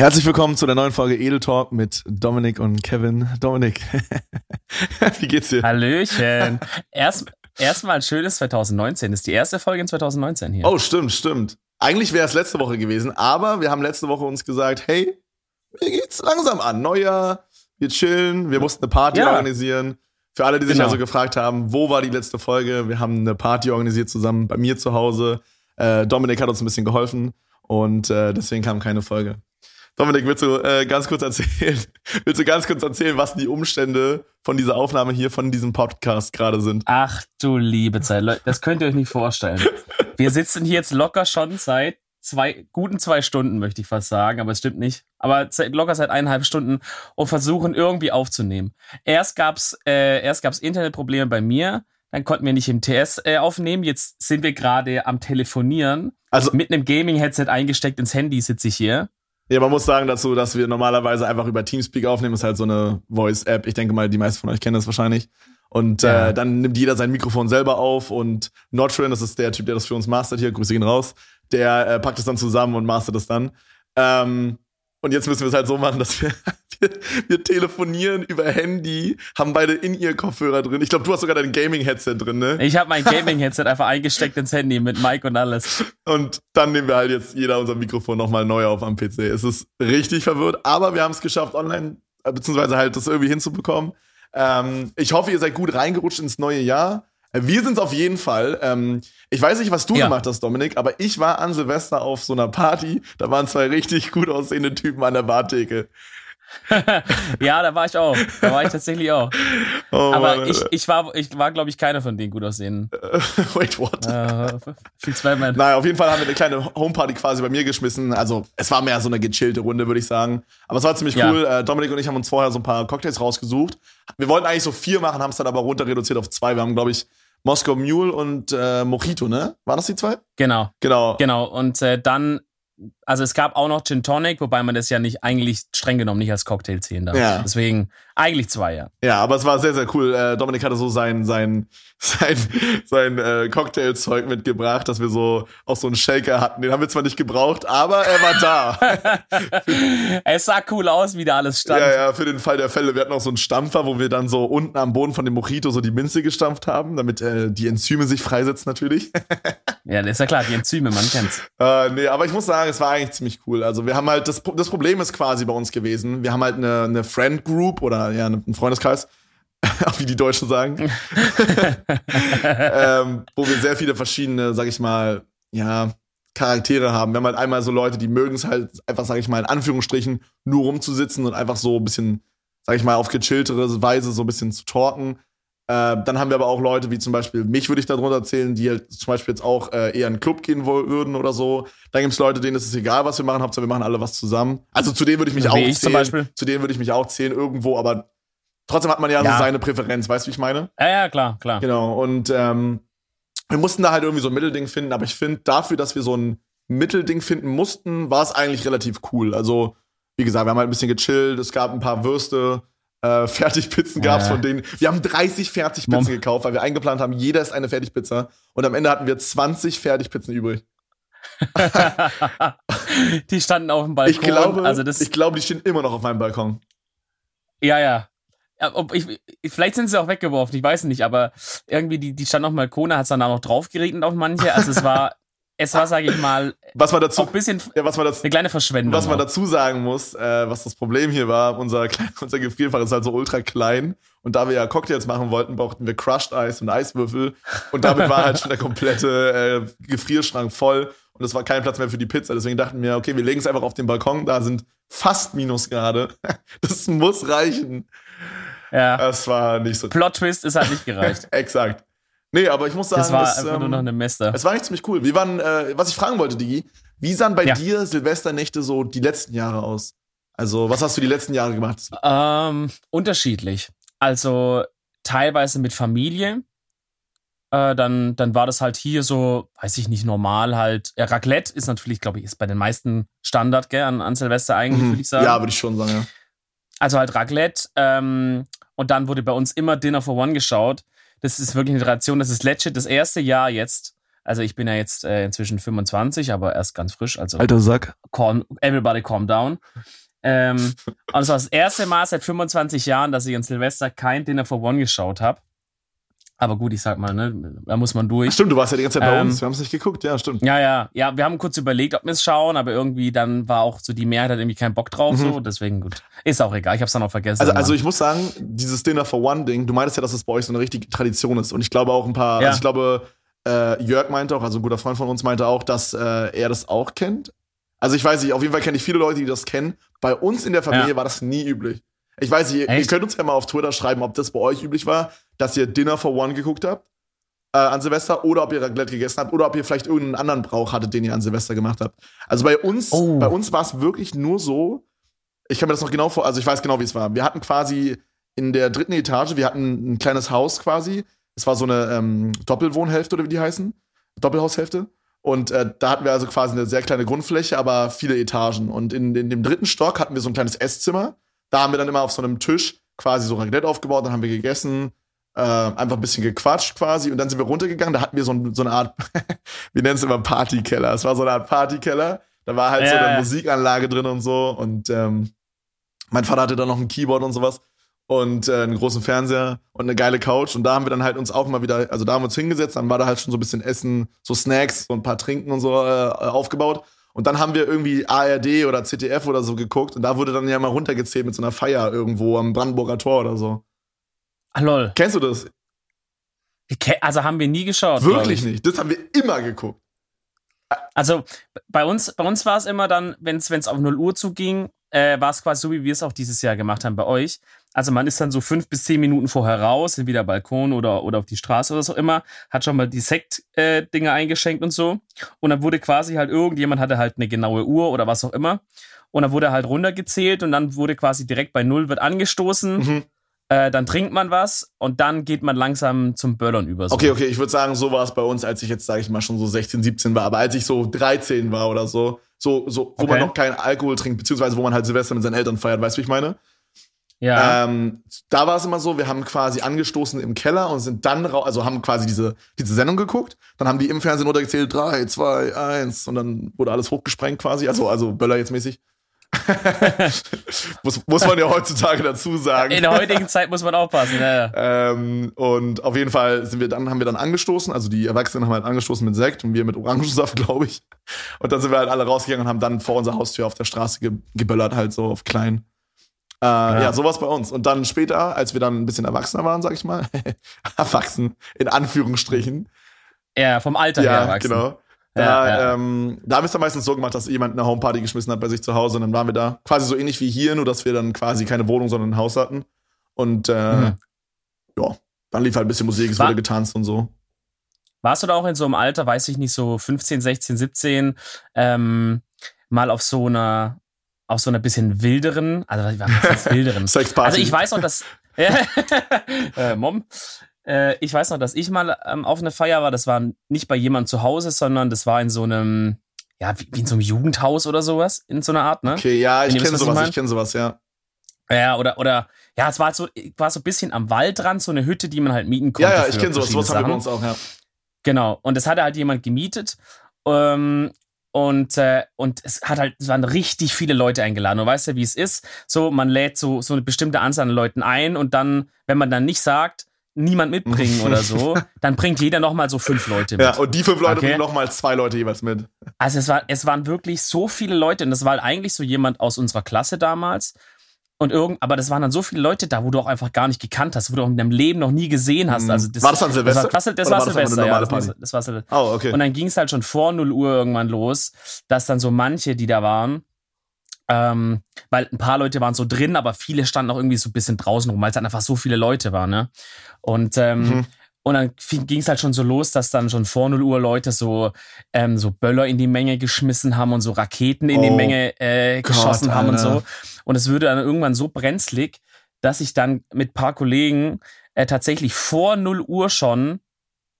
Herzlich willkommen zu der neuen Folge Edel Talk mit Dominik und Kevin. Dominik, wie geht's dir? Hallöchen. Erst, erstmal ein schönes 2019. Das ist die erste Folge in 2019 hier. Oh, stimmt, stimmt. Eigentlich wäre es letzte Woche gewesen, aber wir haben letzte Woche uns gesagt, hey, mir geht's langsam an. Neujahr, wir chillen, wir mussten eine Party ja. organisieren. Für alle, die sich genau. also gefragt haben, wo war die letzte Folge? Wir haben eine Party organisiert zusammen bei mir zu Hause. Äh, Dominik hat uns ein bisschen geholfen und äh, deswegen kam keine Folge. Dominik, willst du äh, ganz kurz erzählen, willst du ganz kurz erzählen, was die Umstände von dieser Aufnahme hier, von diesem Podcast gerade sind? Ach du liebe Zeit, Leute, das könnt ihr euch nicht vorstellen. Wir sitzen hier jetzt locker schon seit zwei, guten zwei Stunden, möchte ich fast sagen, aber es stimmt nicht. Aber locker seit eineinhalb Stunden und versuchen irgendwie aufzunehmen. Erst gab's, äh, erst gab's Internetprobleme bei mir, dann konnten wir nicht im TS äh, aufnehmen. Jetzt sind wir gerade am Telefonieren. Also mit einem Gaming-Headset eingesteckt ins Handy sitze ich hier. Ja, man muss sagen dazu, dass wir normalerweise einfach über Teamspeak aufnehmen. Das ist halt so eine Voice-App. Ich denke mal, die meisten von euch kennen das wahrscheinlich. Und ja. äh, dann nimmt jeder sein Mikrofon selber auf und Notrin, das ist der Typ, der das für uns mastert hier, grüße ihn raus, der äh, packt es dann zusammen und mastert es dann. Ähm, und jetzt müssen wir es halt so machen, dass wir, wir, telefonieren über Handy, haben beide in ihr Kopfhörer drin. Ich glaube, du hast sogar dein Gaming-Headset drin, ne? Ich habe mein Gaming-Headset einfach eingesteckt ins Handy mit Mic und alles. Und dann nehmen wir halt jetzt jeder unser Mikrofon nochmal neu auf am PC. Es ist richtig verwirrt, aber wir haben es geschafft, online, äh, beziehungsweise halt das irgendwie hinzubekommen. Ähm, ich hoffe, ihr seid gut reingerutscht ins neue Jahr. Wir sind es auf jeden Fall. Ähm, ich weiß nicht, was du ja. gemacht hast, Dominik, aber ich war an Silvester auf so einer Party. Da waren zwei richtig gut aussehende Typen an der Bartheke. ja, da war ich auch. Da war ich tatsächlich auch. Oh, Aber ich, ich war, ich war glaube ich, keiner von denen gut aussehen. Wait, what? Äh, viel Zweimal. Naja, auf jeden Fall haben wir eine kleine Homeparty quasi bei mir geschmissen. Also, es war mehr so eine gechillte Runde, würde ich sagen. Aber es war ziemlich ja. cool. Äh, Dominik und ich haben uns vorher so ein paar Cocktails rausgesucht. Wir wollten eigentlich so vier machen, haben es dann aber runter reduziert auf zwei. Wir haben, glaube ich, Moskau Mule und äh, Mojito, ne? Waren das die zwei? Genau. Genau. Genau. Und äh, dann also es gab auch noch Gin Tonic, wobei man das ja nicht eigentlich streng genommen nicht als Cocktail zählen darf. Ja. Deswegen eigentlich zwei, ja. Ja, aber es war sehr, sehr cool. Äh, Dominik hatte so sein, sein, sein, sein äh, Cocktailzeug mitgebracht, dass wir so auch so einen Shaker hatten. Den haben wir zwar nicht gebraucht, aber er war da. es sah cool aus, wie da alles stand. Ja, ja, für den Fall der Fälle. Wir hatten auch so einen Stampfer, wo wir dann so unten am Boden von dem Mojito so die Minze gestampft haben, damit äh, die Enzyme sich freisetzen natürlich. ja, das ist ja klar, die Enzyme, man kennt's. Äh, nee, aber ich muss sagen, es war eigentlich ziemlich cool. Also wir haben halt, das, das Problem ist quasi bei uns gewesen, wir haben halt eine, eine Friend Group oder ja, einen Freundeskreis, wie die Deutschen sagen, ähm, wo wir sehr viele verschiedene, sag ich mal, ja, Charaktere haben. Wir haben halt einmal so Leute, die mögen es halt einfach, sag ich mal, in Anführungsstrichen nur rumzusitzen und einfach so ein bisschen, sag ich mal, auf gechilltere Weise so ein bisschen zu talken. Äh, dann haben wir aber auch Leute wie zum Beispiel mich, würde ich darunter zählen, die halt zum Beispiel jetzt auch äh, eher in einen Club gehen würden oder so. Dann gibt es Leute, denen ist es egal, was wir machen, Hauptsache wir machen alle was zusammen. Also zu denen würde ich mich wie auch ich zählen. Zu denen würde ich mich auch zählen irgendwo, aber trotzdem hat man ja, ja. so seine Präferenz, weißt du, wie ich meine? Ja, ja, klar, klar. Genau. Und ähm, wir mussten da halt irgendwie so ein Mittelding finden, aber ich finde, dafür, dass wir so ein Mittelding finden mussten, war es eigentlich relativ cool. Also, wie gesagt, wir haben halt ein bisschen gechillt, es gab ein paar Würste, äh, Fertigpizzen gab es von denen. Wir haben 30 Fertigpizzen Mom. gekauft, weil wir eingeplant haben, jeder ist eine Fertigpizza. Und am Ende hatten wir 20 Fertigpizzen übrig. die standen auf dem Balkon. Ich glaube, also das ich glaube, die stehen immer noch auf meinem Balkon. Ja, ja. ob ich, vielleicht sind sie auch weggeworfen, ich weiß nicht, aber irgendwie, die, die standen auf dem Balkon, da hat es dann auch noch drauf geregnet auf manche. Also es war es war, sage ich mal, was man dazu, ein bisschen ja, was man dazu, eine kleine Verschwendung. Was man dazu sagen muss, äh, was das Problem hier war, unser, unser Gefrierfach ist halt so ultra klein und da wir ja Cocktails machen wollten, brauchten wir Crushed Eis und Eiswürfel und damit war halt schon der komplette äh, Gefrierschrank voll und es war kein Platz mehr für die Pizza. Deswegen dachten wir, okay, wir legen es einfach auf den Balkon, da sind fast Minusgrade. Das muss reichen. Ja. Das war nicht so. Plot Twist ist halt nicht gereicht. Exakt. Nee, aber ich muss sagen, das war es, einfach ähm, nur noch eine Mester. Es war echt ziemlich cool. Wie waren, äh, was ich fragen wollte, Digi, wie sahen bei ja. dir Silvesternächte so die letzten Jahre aus? Also, was hast du die letzten Jahre gemacht? Ähm, unterschiedlich. Also, teilweise mit Familie. Äh, dann, dann war das halt hier so, weiß ich nicht, normal halt. Ja, Raclette ist natürlich, glaube ich, ist bei den meisten Standard, gell, an, an Silvester eigentlich, mhm. würde ich sagen. Ja, würde ich schon sagen, ja. Also halt Raclette. Ähm, und dann wurde bei uns immer Dinner for One geschaut das ist wirklich eine Tradition. Das ist legit das erste Jahr jetzt, Also ich bin ja jetzt äh, inzwischen 25, aber erst ganz frisch. Also Alter Sack. calm, everybody calm down. Ähm, und es war das erste Mal seit 25 Jahren, dass ich an Silvester kein Dinner for One geschaut habe. Aber gut, ich sag mal, ne, da muss man durch. Stimmt, du warst ja die ganze Zeit bei Ähm, uns. Wir haben es nicht geguckt. Ja, stimmt. Ja, ja, ja, wir haben kurz überlegt, ob wir es schauen, aber irgendwie dann war auch so die Mehrheit hat irgendwie keinen Bock drauf, Mhm. so, deswegen gut. Ist auch egal, ich hab's dann auch vergessen. Also, also ich muss sagen, dieses Dinner for One Ding, du meintest ja, dass es bei euch so eine richtige Tradition ist. Und ich glaube auch ein paar, Ja. also ich glaube, äh, Jörg meinte auch, also ein guter Freund von uns meinte auch, dass äh, er das auch kennt. Also ich weiß nicht, auf jeden Fall kenne ich viele Leute, die das kennen. Bei uns in der Familie Ja. war das nie üblich. Ich weiß nicht, ihr, ihr Echt? könnt uns ja mal auf Twitter schreiben, ob das bei euch üblich war, dass ihr Dinner for One geguckt habt äh, an Silvester oder ob ihr Raclette gegessen habt oder ob ihr vielleicht irgendeinen anderen Brauch hattet, den ihr an Silvester gemacht habt. Also bei uns, Oh. bei uns war es wirklich nur so, ich kann mir das noch genau vor, also ich weiß genau, wie es war. Wir hatten quasi in der dritten Etage, wir hatten ein kleines Haus quasi. Es war so eine ähm, Doppelwohnhälfte oder wie die heißen. Doppelhaushälfte. Und äh, da hatten wir also quasi eine sehr kleine Grundfläche, aber viele Etagen. Und in, in dem dritten Stock hatten wir so ein kleines Esszimmer. Da haben wir dann immer auf so einem Tisch quasi so Raclette aufgebaut, dann haben wir gegessen, äh, einfach ein bisschen gequatscht quasi und dann sind wir runtergegangen. Da hatten wir so, ein, so eine Art, wir nennen es immer Partykeller. Es war so eine Art Partykeller. Da war halt so Ja, eine ja. Musikanlage drin und so. Und ähm, mein Vater hatte dann noch ein Keyboard und sowas und äh, einen großen Fernseher und eine geile Couch. Und da haben wir dann halt uns auch mal wieder, also da haben wir uns hingesetzt, dann war da halt schon so ein bisschen Essen, so Snacks, so ein paar Trinken und so äh, aufgebaut. Und dann haben wir irgendwie ARD oder ZDF oder so geguckt und da wurde dann ja mal runtergezählt mit so einer Feier irgendwo am Brandenburger Tor oder so. Ah, lol. Kennst du das? Also haben wir nie geschaut. Wirklich ich. nicht. Das haben wir immer geguckt. Also bei uns, bei uns war es immer dann, wenn es auf 0 Uhr zuging, äh, war es quasi so, wie wir es auch dieses Jahr gemacht haben bei euch. Also man ist dann so fünf bis zehn Minuten vorher raus, entweder Balkon oder, oder auf die Straße oder so immer, hat schon mal die Sekt-Dinge eingeschenkt und so. Und dann wurde quasi halt irgendjemand hatte halt eine genaue Uhr oder was auch immer. Und dann wurde halt runtergezählt und dann wurde quasi direkt bei Null wird angestoßen. Mhm. Äh, dann trinkt man was und dann geht man langsam zum Böllern über. So. Okay, okay, ich würde sagen, so war es bei uns, als ich jetzt, sage ich mal, schon so 16, 17 war. Aber als ich so 13 war oder so, so, so wo Okay. man noch keinen Alkohol trinkt, beziehungsweise wo man halt Silvester mit seinen Eltern feiert, weißt du, wie ich meine? Ja. Ähm, da war es immer so, wir haben quasi angestoßen im Keller und sind dann raus, also haben quasi diese, diese Sendung geguckt. Dann haben die im Fernsehen runtergezählt, 3, 2, 1 und dann wurde alles hochgesprengt quasi, also, also Böller jetzt mäßig. muss, muss man ja heutzutage dazu sagen. In der heutigen Zeit muss man aufpassen. Ja, ja. Ähm, und auf jeden Fall sind wir dann, haben wir dann angestoßen, also die Erwachsenen haben halt angestoßen mit Sekt und wir mit Orangensaft, glaube ich. Und dann sind wir halt alle rausgegangen und haben dann vor unserer Haustür auf der Straße ge geböllert, halt so auf klein. Äh, ja. sowas bei uns. Und dann später, als wir dann ein bisschen erwachsener waren, sag ich mal, erwachsen, in Anführungsstrichen. ja, vom Alter her Ja, erwachsen. genau. Da, Ja, ja. Ähm, da haben wir es dann meistens so gemacht, dass jemand eine Homeparty geschmissen hat bei sich zu Hause und dann waren wir da. Quasi so ähnlich wie hier, nur dass wir dann quasi keine Wohnung, sondern ein Haus hatten. Und äh, Mhm. ja, dann lief halt ein bisschen Musik, es War- wurde getanzt und so. Warst du da auch in so einem Alter, weiß ich nicht, so 15, 16, 17, ähm, mal auf so einer, auf so einer bisschen wilderen, also was wilderen? Sexparty. Also ich weiß noch, dass äh, Mom, äh, ich weiß noch, dass ich mal ähm, auf eine Feier war. Das war nicht bei jemandem zu Hause, sondern das war in so einem, ja, wie, wie in so einem Jugendhaus oder sowas, in so einer Art, ne? Okay, ja, ich kenne was ich sowas, mein? ich kenne sowas, ja. Ja, oder, oder, ja, es war halt so, war so ein bisschen am Waldrand, so eine Hütte, die man halt mieten konnte. Ja, ja, ich kenne sowas, sowas haben wir bei uns auch, ja. Genau. Und das hatte halt jemand gemietet. Ähm, und, äh, und es hat halt, es waren richtig viele Leute eingeladen. Du weißt ja, wie es ist. So, man lädt so, so eine bestimmte Anzahl an Leuten ein und dann, wenn man dann nicht sagt, niemand mitbringen oder so, dann bringt jeder nochmal so fünf Leute mit. Ja, und die fünf Leute Okay. bringen nochmal zwei Leute jeweils mit. Also es, war, es waren wirklich so viele Leute und das war halt eigentlich so jemand aus unserer Klasse damals. Und irgend, aber das waren dann so viele Leute da, wo du auch einfach gar nicht gekannt hast, wo du auch in deinem Leben noch nie gesehen hast. Mhm. Also das, War das dann Silvester? Das war, das war war das Silvester, ja. Das war, das war Silvester. Oh, okay. Und dann ging es halt schon vor 0 Uhr irgendwann los, dass dann so manche, die da waren, ähm, weil ein paar Leute waren so drin, aber viele standen auch irgendwie so ein bisschen draußen rum, weil es halt einfach so viele Leute waren, ne? Und, ähm, Mhm. und dann ging es halt schon so los, dass dann schon vor 0 Uhr Leute so, ähm, so Böller in die Menge geschmissen haben und so Raketen in die Oh Menge äh, Gott, geschossen haben und Alter. so. Und es würde dann irgendwann so brenzlig, dass ich dann mit paar Kollegen äh, tatsächlich vor 0 Uhr schon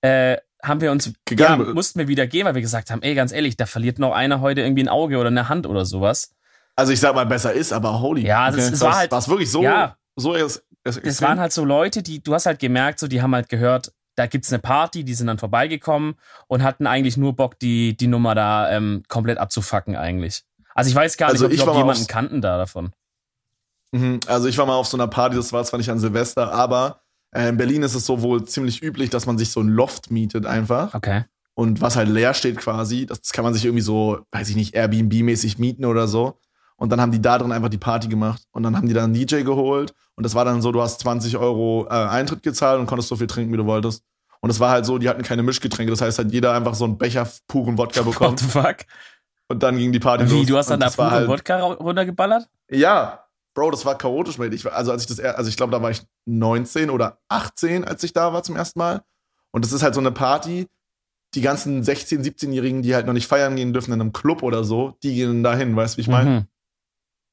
äh, haben wir uns Gegangen. ja, mussten wir wieder gehen, weil wir gesagt haben, ey, ganz ehrlich, da verliert noch einer heute irgendwie ein Auge oder eine Hand oder sowas. Also ich sag mal, besser ist, aber holy. Ja, das- es krass. war halt- War es wirklich so? Ja. So ist, ist Das waren halt so Leute, die, du hast halt gemerkt, so, die haben halt gehört, da gibt's eine Party, die sind dann vorbeigekommen und hatten eigentlich nur Bock, die, die Nummer da ähm, komplett abzufacken eigentlich. Also ich weiß gar Also nicht, ich ob die mal jemanden kannten da davon. Mhm. Also ich war mal auf so einer Party, das war zwar nicht an Silvester, aber äh, in Berlin ist es so wohl ziemlich üblich, dass man sich so ein Loft mietet einfach. Okay. Und was halt leer steht quasi, das kann man sich irgendwie so, weiß ich nicht, Airbnb-mäßig mieten oder so. Und dann haben die da drin einfach die Party gemacht. Und dann haben die dann einen DJ geholt. Und das war dann so, du hast 20 Euro äh, Eintritt gezahlt und konntest so viel trinken, wie du wolltest. Und es war halt so, die hatten keine Mischgetränke. Das heißt, hat jeder einfach so einen Becher puren Wodka What bekommen. the fuck? Und dann ging die Party los. Wie, du hast dann da das war pure halt, Wodka runtergeballert? Ja, Bro, das war chaotisch, mate. Ich, also als ich das, also ich glaube, da war ich 19 oder 18, als ich da war zum ersten Mal. Und das ist halt so eine Party. Die ganzen 16-, 17-Jährigen, die halt noch nicht feiern gehen dürfen in einem Club oder so, die gehen dahin, weißt du, wie ich meine? Mhm.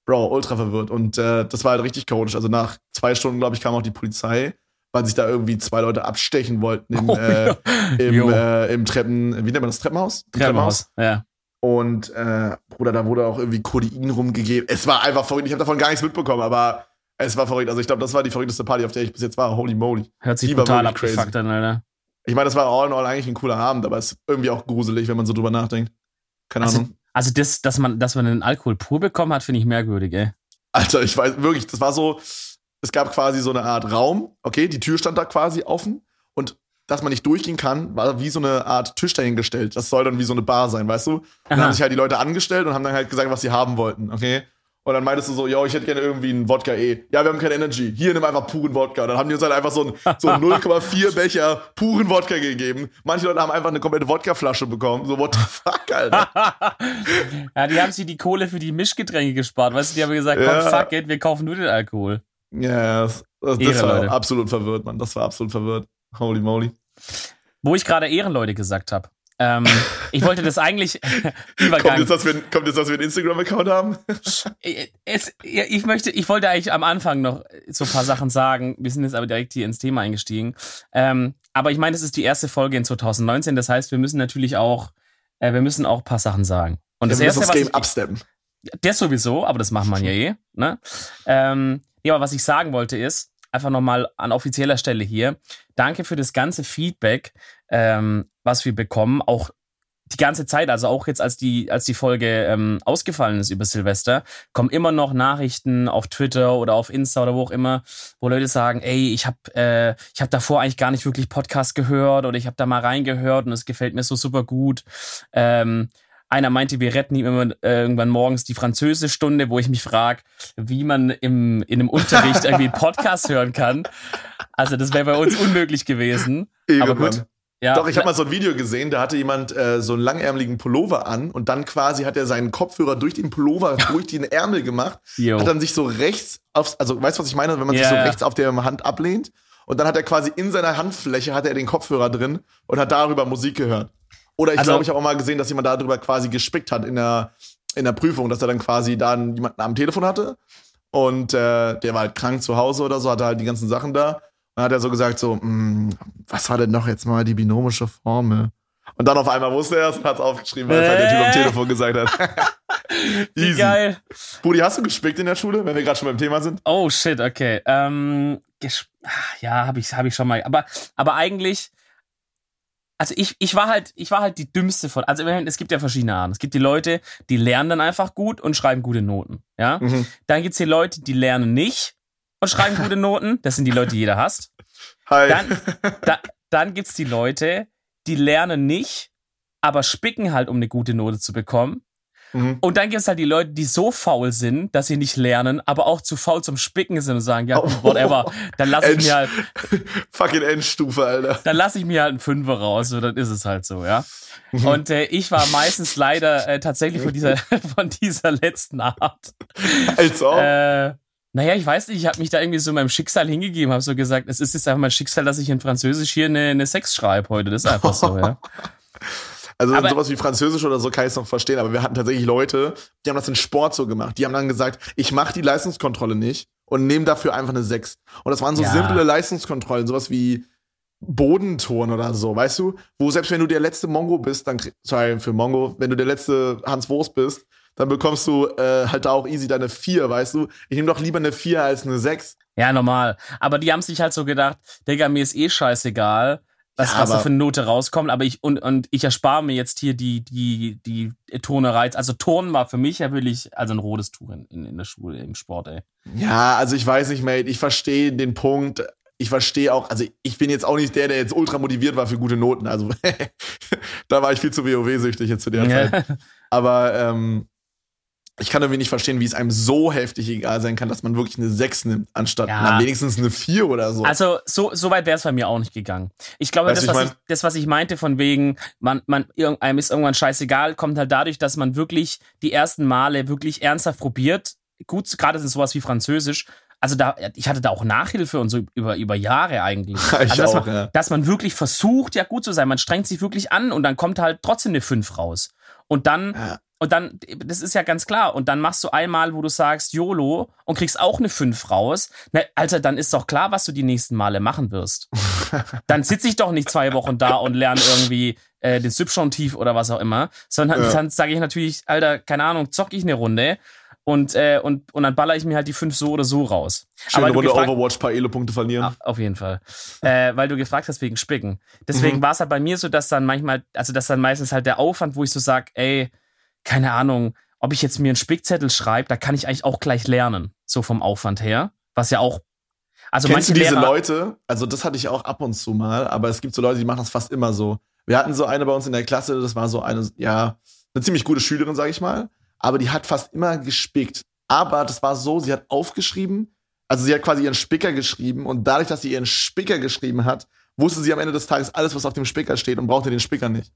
Bro, ultra verwirrt. Und äh, das war halt richtig chaotisch. Also nach zwei Stunden, glaube ich, kam auch die Polizei, weil sich da irgendwie zwei Leute abstechen wollten im, Oh, äh, im, äh, im Treppen, wie nennt man das, Treppenhaus? Im Treppenhaus. Ja. Und äh, Bruder, da wurde auch irgendwie Codein rumgegeben. Es war einfach verrückt. Ich habe davon gar nichts mitbekommen, aber es war verrückt. Also ich glaube, das war die verrückteste Party, auf der ich bis jetzt war. Holy moly. Hört sich Die crazy. abgefuckt an, Alter. Ich meine, das war all in all eigentlich ein cooler Abend, aber es ist irgendwie auch gruselig, wenn man so drüber nachdenkt. Keine Also, Ahnung. Also das, dass man, dass man den Alkohol pur bekommen hat, finde ich merkwürdig, ey. Alter, ich weiß wirklich, das war so, es gab quasi so eine Art Raum, okay, die Tür stand da quasi offen und dass man nicht durchgehen kann, war wie so eine Art Tisch dahingestellt. Das soll dann wie so eine Bar sein, weißt du? Und dann Aha. haben sich halt die Leute angestellt und haben dann halt gesagt, was sie haben wollten, okay? Und dann meintest du so, yo, ich hätte gerne irgendwie einen Wodka eh. Ja, wir haben keine Energy. Hier, nimm einfach puren Wodka. Und dann haben die uns halt einfach so ein so 0,4 Becher puren Wodka gegeben. Manche Leute haben einfach eine komplette Wodkaflasche bekommen. So, what the fuck, Alter? ja, die haben sich die Kohle für die Mischgetränke gespart. Weißt du, die haben gesagt, Ja. komm, fuck it, wir kaufen nur den Alkohol. Ja, das, das, war absolut verwirrt, Mann. Das war absolut verwirrt. Holy moly. Wo ich gerade Ehrenleute gesagt habe. Ähm, ich wollte das eigentlich Kommt jetzt, dass wir, kommt jetzt, dass wir einen Instagram-Account haben? Äh, Es, ja, ich möchte, ich wollte eigentlich am Anfang noch so ein paar Sachen sagen. Wir sind jetzt aber direkt hier ins Thema eingestiegen. Ähm, aber ich meine, es ist die erste Folge in 2019. Das heißt, wir müssen natürlich auch, äh, wir müssen auch ein paar Sachen sagen. Und das wir erste, das Game absteppen. das sowieso, aber das macht man ja eh. Ne? Ähm, ja, aber was ich sagen wollte ist, einfach nochmal an offizieller Stelle hier, danke für das ganze Feedback, ähm, was wir bekommen, auch die ganze Zeit, also auch jetzt, als die, als die Folge ähm, ausgefallen ist über Silvester, kommen immer noch Nachrichten auf Twitter oder auf Insta oder wo auch immer, wo Leute sagen, ey, ich habe äh, ich hab davor eigentlich gar nicht wirklich Podcast gehört oder ich habe da mal reingehört und es gefällt mir so super gut. Ähm, einer meinte, wir retten ihm immer äh, irgendwann morgens die Französischstunde, wo ich mich frage, wie man im, in einem Unterricht irgendwie einen Podcast hören kann. Also das wäre bei uns unmöglich gewesen. Ehre, Aber gut. Ja, Doch, ich habe mal so ein Video gesehen, da hatte jemand äh, so einen langärmeligen Pullover an und dann quasi hat er seinen Kopfhörer durch den Pullover, durch den Ärmel gemacht, Jo. hat dann sich so rechts aufs, also weißt du, was ich meine, wenn man sich Ja, so rechts auf der Hand ablehnt und dann hat er quasi in seiner Handfläche hat er den Kopfhörer drin und hat darüber Musik gehört. Oder ich Also- glaube, ich habe auch mal gesehen, dass jemand darüber quasi gespickt hat in der, in der Prüfung, dass er dann quasi da jemanden am Telefon hatte und äh, der war halt krank zu Hause oder so, hatte halt die ganzen Sachen da. Dann hat er so gesagt, so, "Mm, was war denn noch jetzt mal die binomische Formel? Und dann auf einmal wusste er es und hat es aufgeschrieben, weil es halt der Typ am Äh. Telefon gesagt hat. Wie Easy. geil. Budi, hast du gespickt in der Schule, wenn wir gerade schon beim Thema sind? Oh shit, okay. Ähm, ah, ja, habe ich, hab ich schon mal. Aber, aber eigentlich, also ich, ich war halt, ich war halt die dümmste von. Also es gibt ja verschiedene Arten. Es gibt die Leute, die lernen dann einfach gut und schreiben gute Noten. Ja. Mhm. Dann gibt's die Leute, die lernen nicht und schreiben gute Noten. Das sind die Leute, die jeder hasst. Hi. Dann, da, dann gibt's die Leute, die lernen nicht, aber spicken halt, um eine gute Note zu bekommen. Mhm. Und dann gibt's halt die Leute, die so faul sind, dass sie nicht lernen, aber auch zu faul zum Spicken sind und sagen, ja, Oh. whatever. Dann lasse ich mir halt, Fucking Endstufe, Alter. dann lasse ich mir halt einen Fünfer raus, so dann ist es halt so, ja. Mhm. Und äh, ich war meistens leider äh, tatsächlich von dieser, von dieser letzten Art. Als ob. Äh, naja, ich weiß nicht, ich habe mich da irgendwie so meinem Schicksal hingegeben, habe so gesagt, es ist jetzt einfach mein Schicksal, dass ich in Französisch hier eine, eine Sex schreibe heute. Das ist einfach so, ja. Also aber- sowas wie Französisch oder so kann ich es noch verstehen, aber wir hatten tatsächlich Leute, die haben das in Sport so gemacht. Die haben dann gesagt, ich mache die Leistungskontrolle nicht und nehme dafür einfach eine 6. Und das waren so Ja. simple Leistungskontrollen, sowas wie Bodenturnen oder so, weißt du? Wo selbst wenn du der letzte Mongo bist, dann, sorry für Mongo, wenn du der letzte Hans Wurst bist, dann bekommst du äh, halt da auch easy deine 4, weißt du? Ich nehme doch lieber eine 4 als eine 6. Ja, normal. Aber die haben sich halt so gedacht, Digga, mir ist eh scheißegal. was, ja, was da für eine Note rauskommt, aber ich und, und ich erspare mir jetzt hier die die die Turnerei. Also Turnen war für mich ja wirklich also ein rotes Tuch in, in, in der Schule im Sport, ey. Ja, also ich weiß nicht, Mate, ich verstehe den Punkt. Ich verstehe auch, also ich bin jetzt auch nicht der, der jetzt ultra motiviert war für gute Noten. Also da war ich viel zu WoW-süchtig jetzt zu der Zeit. Aber ähm, ich kann irgendwie nicht verstehen, wie es einem so heftig egal sein kann, dass man wirklich eine 6 nimmt, anstatt ja. na, wenigstens eine 4 oder so. Also, so, so weit wäre es bei mir auch nicht gegangen. Ich glaube, weißt das, was ich, das, was ich meinte, von wegen, man, man, einem ist irgendwann scheißegal, kommt halt dadurch, dass man wirklich die ersten Male wirklich ernsthaft probiert. Gut, gerade in sowas wie Französisch, also da, ich hatte da auch Nachhilfe und so über, über Jahre eigentlich. Ich also, dass, auch, man, ja. dass man wirklich versucht, ja gut zu sein. Man strengt sich wirklich an und dann kommt halt trotzdem eine 5 raus. Und dann ja. Und dann, das ist ja ganz klar. Und dann machst du einmal, wo du sagst YOLO und kriegst auch eine 5 raus. Na, Alter, dann ist doch klar, was du die nächsten Male machen wirst. dann sitze ich doch nicht zwei Wochen da und lerne irgendwie äh, den Subjunktiv oder was auch immer. Sondern ja. dann sage ich natürlich, Alter, keine Ahnung, zock ich eine Runde. Und, äh, und, und dann baller ich mir halt die 5 so oder so raus. Schöne Aber Runde Overwatch, paar Elo-Punkte verlieren. Ah, auf jeden Fall. äh, weil du gefragt hast wegen Spicken. Deswegen mhm. war es halt bei mir so, dass dann manchmal, also dass dann meistens halt der Aufwand, wo ich so sag, ey, keine Ahnung, ob ich jetzt mir einen Spickzettel schreibe, da kann ich eigentlich auch gleich lernen, so vom Aufwand her. Was ja auch. Also Kennst manche du diese Lehrer, Leute? Also, das hatte ich auch ab und zu mal, aber es gibt so Leute, die machen das fast immer so. Wir hatten so eine bei uns in der Klasse, das war so eine, ja, eine ziemlich gute Schülerin, sag ich mal, aber die hat fast immer gespickt. Aber das war so, sie hat aufgeschrieben, also sie hat quasi ihren Spicker geschrieben und dadurch, dass sie ihren Spicker geschrieben hat, wusste sie am Ende des Tages alles, was auf dem Spicker steht und brauchte den Spicker nicht.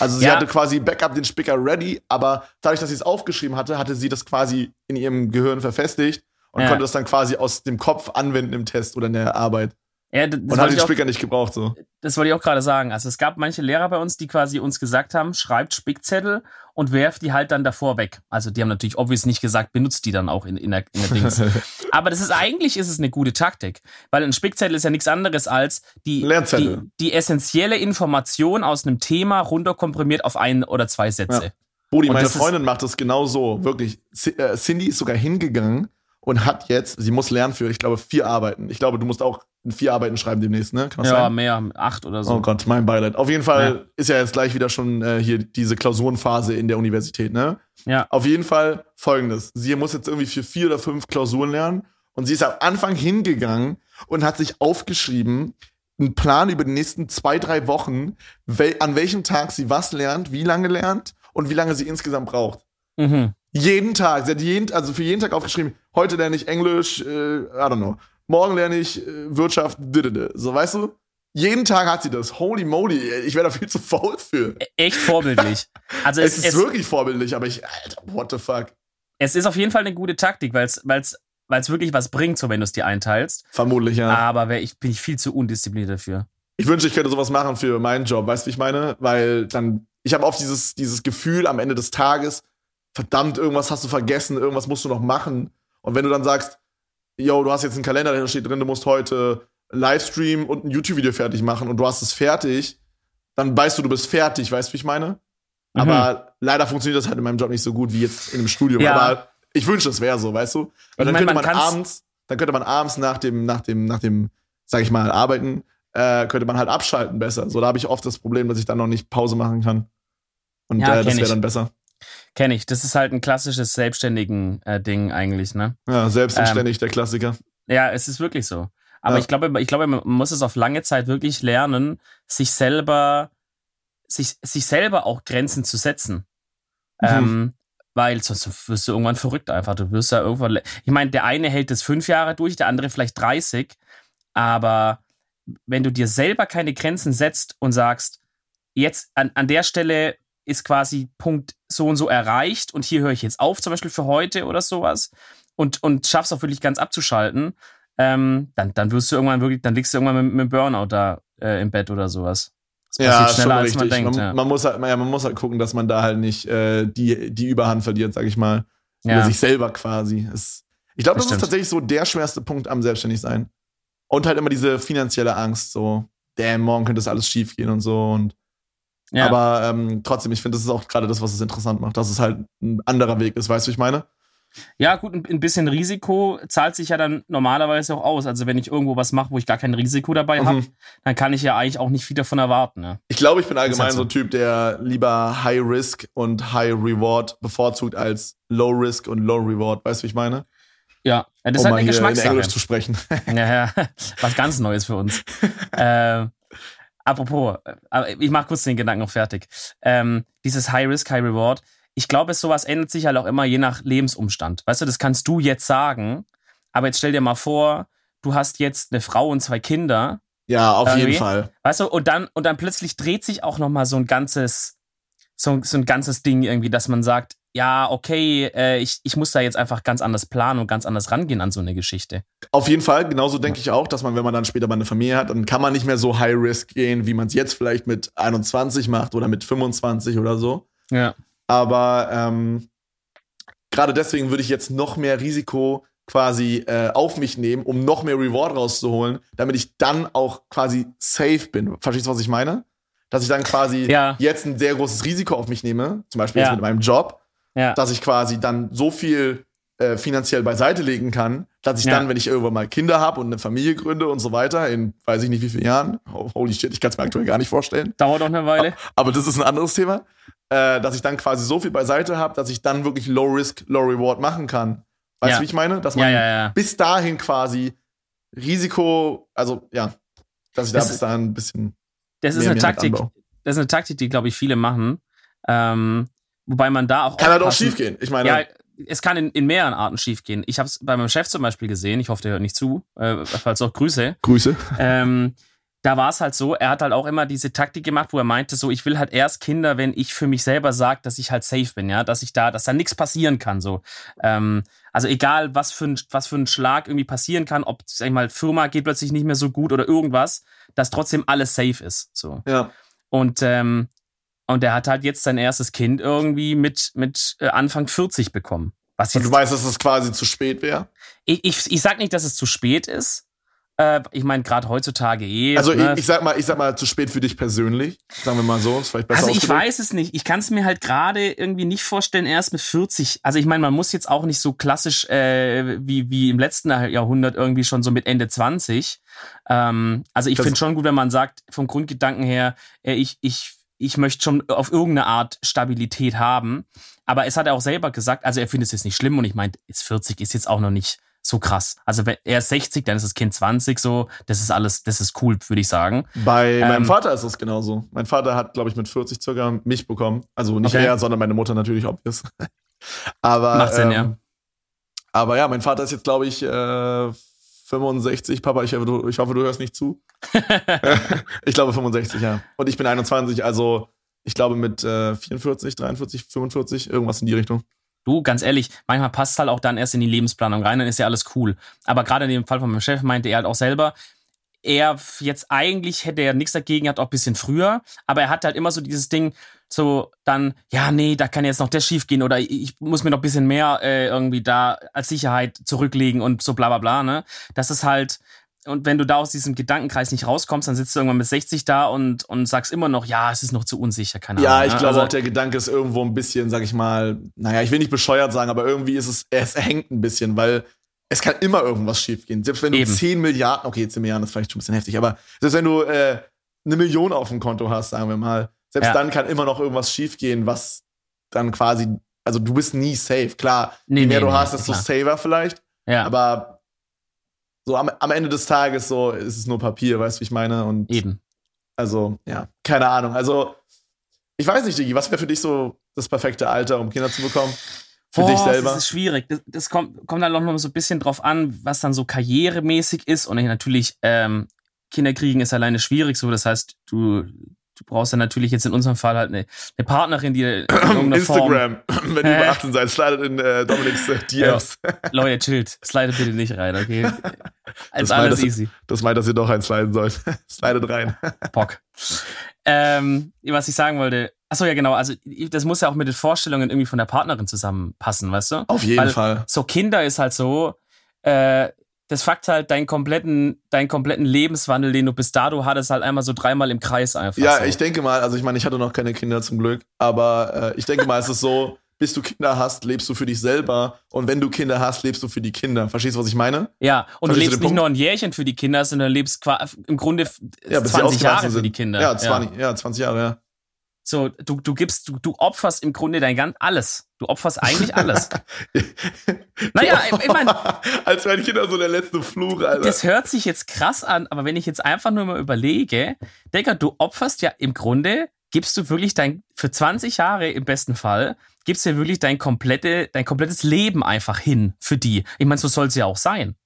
Also sie ja. hatte quasi Backup den Spicker ready, aber dadurch, dass sie es aufgeschrieben hatte, hatte sie das quasi in ihrem Gehirn verfestigt und ja. konnte das dann quasi aus dem Kopf anwenden im Test oder in der Arbeit. Ja, das und hat den Spicker nicht gebraucht so. Das wollte ich auch gerade sagen. Also es gab manche Lehrer bei uns, die quasi uns gesagt haben, schreibt Spickzettel und werft die halt dann davor weg. Also die haben natürlich obvious nicht gesagt, benutzt die dann auch in, in, der, in der Dings. Aber das ist eigentlich ist es eine gute Taktik, weil ein Spickzettel ist ja nichts anderes als die, die, die essentielle Information aus einem Thema runterkomprimiert auf ein oder zwei Sätze. Ja. Bodi, meine Freundin macht das genau so, wirklich. Äh, Cindy ist sogar hingegangen und hat jetzt, sie muss lernen für, ich glaube, vier Arbeiten. Ich glaube, du musst auch vier Arbeiten schreiben demnächst, ne? Ja, sein? mehr, acht oder so. Oh Gott, mein Beileid. Auf jeden Fall ja. ist ja jetzt gleich wieder schon äh, hier diese Klausurenphase in der Universität, ne? Ja. Auf jeden Fall folgendes. Sie muss jetzt irgendwie für vier oder fünf Klausuren lernen und sie ist am Anfang hingegangen und hat sich aufgeschrieben, einen Plan über die nächsten zwei, drei Wochen, wel an welchem Tag sie was lernt, wie lange lernt und wie lange sie insgesamt braucht. Mhm. Jeden Tag. Sie hat jeden, also für jeden Tag aufgeschrieben, heute lerne ich Englisch, äh, I don't know. Morgen lerne ich äh, Wirtschaft, so weißt du? Jeden Tag hat sie das. Holy moly, ich wäre da viel zu faul für. E-, echt vorbildlich. Also es, es ist es, wirklich vorbildlich, aber ich, Alter, what the fuck. Es ist auf jeden Fall eine gute Taktik, weil es weil es wirklich was bringt, so wenn du es dir einteilst. Vermutlich, ja. Aber wär ich, bin ich viel zu undiszipliniert dafür. Ich wünsche, ich könnte sowas machen für meinen Job, weißt du, wie ich meine? Weil dann, ich habe oft dieses, dieses Gefühl am Ende des Tages, verdammt, irgendwas hast du vergessen, irgendwas musst du noch machen. Und wenn du dann sagst, yo, du hast jetzt einen Kalender, da steht drin, du musst heute Livestream und ein YouTube-Video fertig machen und du hast es fertig, dann weißt du, du bist fertig, weißt du, wie ich meine? Mhm. Aber leider funktioniert das halt in meinem Job nicht so gut wie jetzt in einem Studium. Ja. Aber ich wünsche, es wäre so, weißt du? Weil dann mein, könnte man, man abends, dann könnte man abends nach dem, nach dem, nach dem, sag ich mal, arbeiten, äh, könnte man halt abschalten besser. So, da habe ich oft das Problem, dass ich dann noch nicht Pause machen kann. Und ja, äh, das wäre dann besser. Kenne ich. Das ist halt ein klassisches selbstständigen äh, Ding eigentlich, ne? Ja, selbstständig, ähm, der Klassiker. Ja, es ist wirklich so. Aber ja. ich glaube, ich glaube, man muss es auf lange Zeit wirklich lernen, sich selber, sich, sich selber auch Grenzen zu setzen. Mhm. Ähm, weil sonst wirst du irgendwann verrückt einfach. Du wirst ja irgendwann. Ich meine, der eine hält das fünf Jahre durch, der andere vielleicht 30. Aber wenn du dir selber keine Grenzen setzt und sagst, jetzt an, an der Stelle ist quasi Punkt so und so erreicht und hier höre ich jetzt auf, zum Beispiel für heute oder sowas, und, und schaffst auch wirklich ganz abzuschalten, ähm, dann, dann wirst du irgendwann wirklich, dann liegst du irgendwann mit, mit Burnout da äh, im Bett oder sowas. Das ja, schneller, als man denkt. Man, ja. man, muss halt, ja, man muss halt gucken, dass man da halt nicht äh, die, die Überhand verliert, sag ich mal. Ja. Über sich selber quasi. Es, ich glaube, das, das ist tatsächlich so der schwerste Punkt am Selbstständigsein. Und halt immer diese finanzielle Angst, so, damn, morgen könnte das alles schief gehen und so. Und ja. Aber ähm, trotzdem, ich finde, das ist auch gerade das, was es interessant macht, dass es halt ein anderer Weg ist, weißt du, ich meine? Ja, gut, ein bisschen Risiko zahlt sich ja dann normalerweise auch aus. Also wenn ich irgendwo was mache, wo ich gar kein Risiko dabei habe, mhm. dann kann ich ja eigentlich auch nicht viel davon erwarten. Ne? Ich glaube, ich bin allgemein halt so. so ein Typ, der lieber High Risk und High Reward bevorzugt als Low Risk und Low Reward. Weißt du, wie ich meine? Ja, das um ist halt eine Geschmackssache. In Englisch zu sprechen. ja, ja, was ganz Neues für uns. äh, apropos, ich mache kurz den Gedanken noch fertig. Ähm, dieses High Risk, High Reward ich glaube, sowas ändert sich halt auch immer je nach Lebensumstand. Weißt du, das kannst du jetzt sagen, aber jetzt stell dir mal vor, du hast jetzt eine Frau und zwei Kinder. Ja, auf jeden Fall. Weißt du, und dann, und dann plötzlich dreht sich auch nochmal so ein ganzes, so, so ein ganzes Ding irgendwie, dass man sagt, ja, okay, äh, ich, ich muss da jetzt einfach ganz anders planen und ganz anders rangehen an so eine Geschichte. Auf jeden Fall, genauso denke ich auch, dass man, wenn man dann später mal eine Familie hat, dann kann man nicht mehr so High Risk gehen, wie man es jetzt vielleicht mit 21 macht oder mit 25 oder so. Ja. Aber ähm, gerade deswegen würde ich jetzt noch mehr Risiko quasi äh, auf mich nehmen, um noch mehr Reward rauszuholen, damit ich dann auch quasi safe bin. Verstehst du, was ich meine? Dass ich dann quasi ja. jetzt ein sehr großes Risiko auf mich nehme, zum Beispiel ja. jetzt mit meinem Job, ja. dass ich quasi dann so viel äh, finanziell beiseite legen kann, dass ich dann, wenn ich irgendwann mal Kinder habe und eine Familie gründe und so weiter, in weiß ich nicht wie vielen Jahren, holy shit, ich kann es mir aktuell gar nicht vorstellen. Dauert noch eine Weile. Aber das ist ein anderes Thema äh, dass ich dann quasi so viel beiseite habe, dass ich dann wirklich Low Risk, Low Reward machen kann. Weißt du, ja. wie ich meine? Dass man ja, ja, bis dahin quasi Risiko, also ja, dass ich da bis dahin ein bisschen. Das ist eine Taktik. Das ist eine Taktik, die, glaube ich, viele machen. Ähm, wobei man da auch. Kann halt auch schief gehen. Ich meine. Ja, es kann in, in mehreren Arten schief gehen. Ich habe es bei meinem Chef zum Beispiel gesehen. Ich hoffe, der hört nicht zu. Äh, falls auch Grüße. Grüße. Ähm, da war es halt so, er hat halt auch immer diese Taktik gemacht, wo er meinte, so, ich will halt erst Kinder, wenn ich für mich selber sage, dass ich halt safe bin, ja, dass ich da, dass da nichts passieren kann, so. Ähm, also egal, was für, ein, was für ein Schlag irgendwie passieren kann, ob, sag ich mal, Firma geht plötzlich nicht mehr so gut oder irgendwas, dass trotzdem alles safe ist, so. Ja. Und, ähm, und er hat halt jetzt sein erstes Kind irgendwie mit, mit äh, Anfang 40 bekommen. Was jetzt, und du weißt, dass es quasi zu spät wäre? Ich, ich, ich sag nicht, dass es zu spät ist. Äh, ich meine, gerade heutzutage eh. Also ne? ich, ich, sag mal, ich sag mal, zu spät für dich persönlich. Sagen wir mal so. Ist vielleicht besser also ich weiß es nicht. Ich kann es mir halt gerade irgendwie nicht vorstellen, erst mit 40. Also ich meine, man muss jetzt auch nicht so klassisch äh, wie, wie im letzten Jahrhundert irgendwie schon so mit Ende 20. Ähm, also ich finde schon gut, wenn man sagt, vom Grundgedanken her, äh, ich, ich ich möchte schon auf irgendeine Art Stabilität haben. Aber es hat er auch selber gesagt, also er findet es jetzt nicht schlimm und ich meine, jetzt 40 ist jetzt auch noch nicht so krass. Also wenn er ist 60, dann ist das Kind 20 so. Das ist alles, das ist cool, würde ich sagen. Bei ähm, meinem Vater ist es genauso. Mein Vater hat, glaube ich, mit 40 circa mich bekommen. Also nicht okay. er, sondern meine Mutter natürlich, obvious. aber, Macht Sinn, ähm, ja. Aber ja, mein Vater ist jetzt, glaube ich, äh, 65. Papa, ich, ich hoffe, du hörst nicht zu. ich glaube 65, ja. Und ich bin 21, also ich glaube mit äh, 44, 43, 45, irgendwas in die Richtung. Du, ganz ehrlich, manchmal passt es halt auch dann erst in die Lebensplanung rein, dann ist ja alles cool. Aber gerade in dem Fall von meinem Chef meinte er halt auch selber, er jetzt eigentlich hätte er nichts dagegen gehabt, auch ein bisschen früher, aber er hat halt immer so dieses Ding, so dann, ja, nee, da kann jetzt noch das schief gehen oder ich muss mir noch ein bisschen mehr äh, irgendwie da als Sicherheit zurücklegen und so bla bla bla, ne? Das ist halt, und wenn du da aus diesem Gedankenkreis nicht rauskommst, dann sitzt du irgendwann mit 60 da und, und sagst immer noch, ja, es ist noch zu unsicher, keine ja, Ahnung. Ja, ich ne? glaube also, auch, der Gedanke ist irgendwo ein bisschen, sag ich mal, naja, ich will nicht bescheuert sagen, aber irgendwie ist es, es hängt ein bisschen, weil es kann immer irgendwas schiefgehen. Selbst wenn du eben. 10 Milliarden, okay, 10 Milliarden ist vielleicht schon ein bisschen heftig, aber selbst wenn du äh, eine Million auf dem Konto hast, sagen wir mal, selbst ja. dann kann immer noch irgendwas schiefgehen, was dann quasi, also du bist nie safe. Klar, nee, je mehr nee, du nee, hast, desto safer vielleicht. Ja. Aber so am, am Ende des Tages so ist es nur Papier, weißt du, wie ich meine? Und Eben. Also, ja, keine Ahnung. Also, ich weiß nicht, Digi, was wäre für dich so das perfekte Alter, um Kinder zu bekommen? Für Boah, dich selber? Das ist schwierig. Das, das kommt, kommt dann auch noch so ein bisschen drauf an, was dann so karrieremäßig ist. Und natürlich, ähm, Kinder kriegen ist alleine schwierig so. Das heißt, du, du brauchst ja natürlich jetzt in unserem Fall halt eine, eine Partnerin, die in Instagram, Form, wenn ihr über 18 seid, slidet in äh, Dominiks äh, DMs. Ja. Leute, chillt. Slidet bitte nicht rein, okay? Als alles meint, easy. Das meint, dass ihr doch einsliden sollt. slidet rein. Pock. Ähm, was ich sagen wollte, achso, ja genau, also das muss ja auch mit den Vorstellungen irgendwie von der Partnerin zusammenpassen, weißt du? Auf jeden Weil Fall. So Kinder ist halt so, äh, das fuckt halt deinen kompletten, deinen kompletten Lebenswandel, den du bis dato hattest, halt einmal so dreimal im Kreis einfach. Ja, so. ich denke mal, also ich meine, ich hatte noch keine Kinder zum Glück, aber äh, ich denke mal, es ist so, bis du Kinder hast, lebst du für dich selber. Und wenn du Kinder hast, lebst du für die Kinder. Verstehst du, was ich meine? Ja, und Verstehst du du lebst den nicht Punkt? nur ein Jährchen für die Kinder, sondern du lebst im Grunde Ja, bis sie 20 ausgewachsen Jahre für sind. die Kinder. Ja, 20, ja. 20 Jahre, ja. So, du, du gibst, du, du opferst im Grunde dein ganz alles. Du opferst eigentlich alles. naja, ich, ich meine, Als wären Kinder so der letzte Fluch, Alter. das hört sich jetzt krass an, aber wenn ich jetzt einfach nur mal überlege, Digga, du opferst ja im Grunde, gibst du wirklich dein, für 20 Jahre im besten Fall, gibst du ja wirklich dein, komplette, dein komplettes Leben einfach hin für die. Ich meine, so soll es ja auch sein.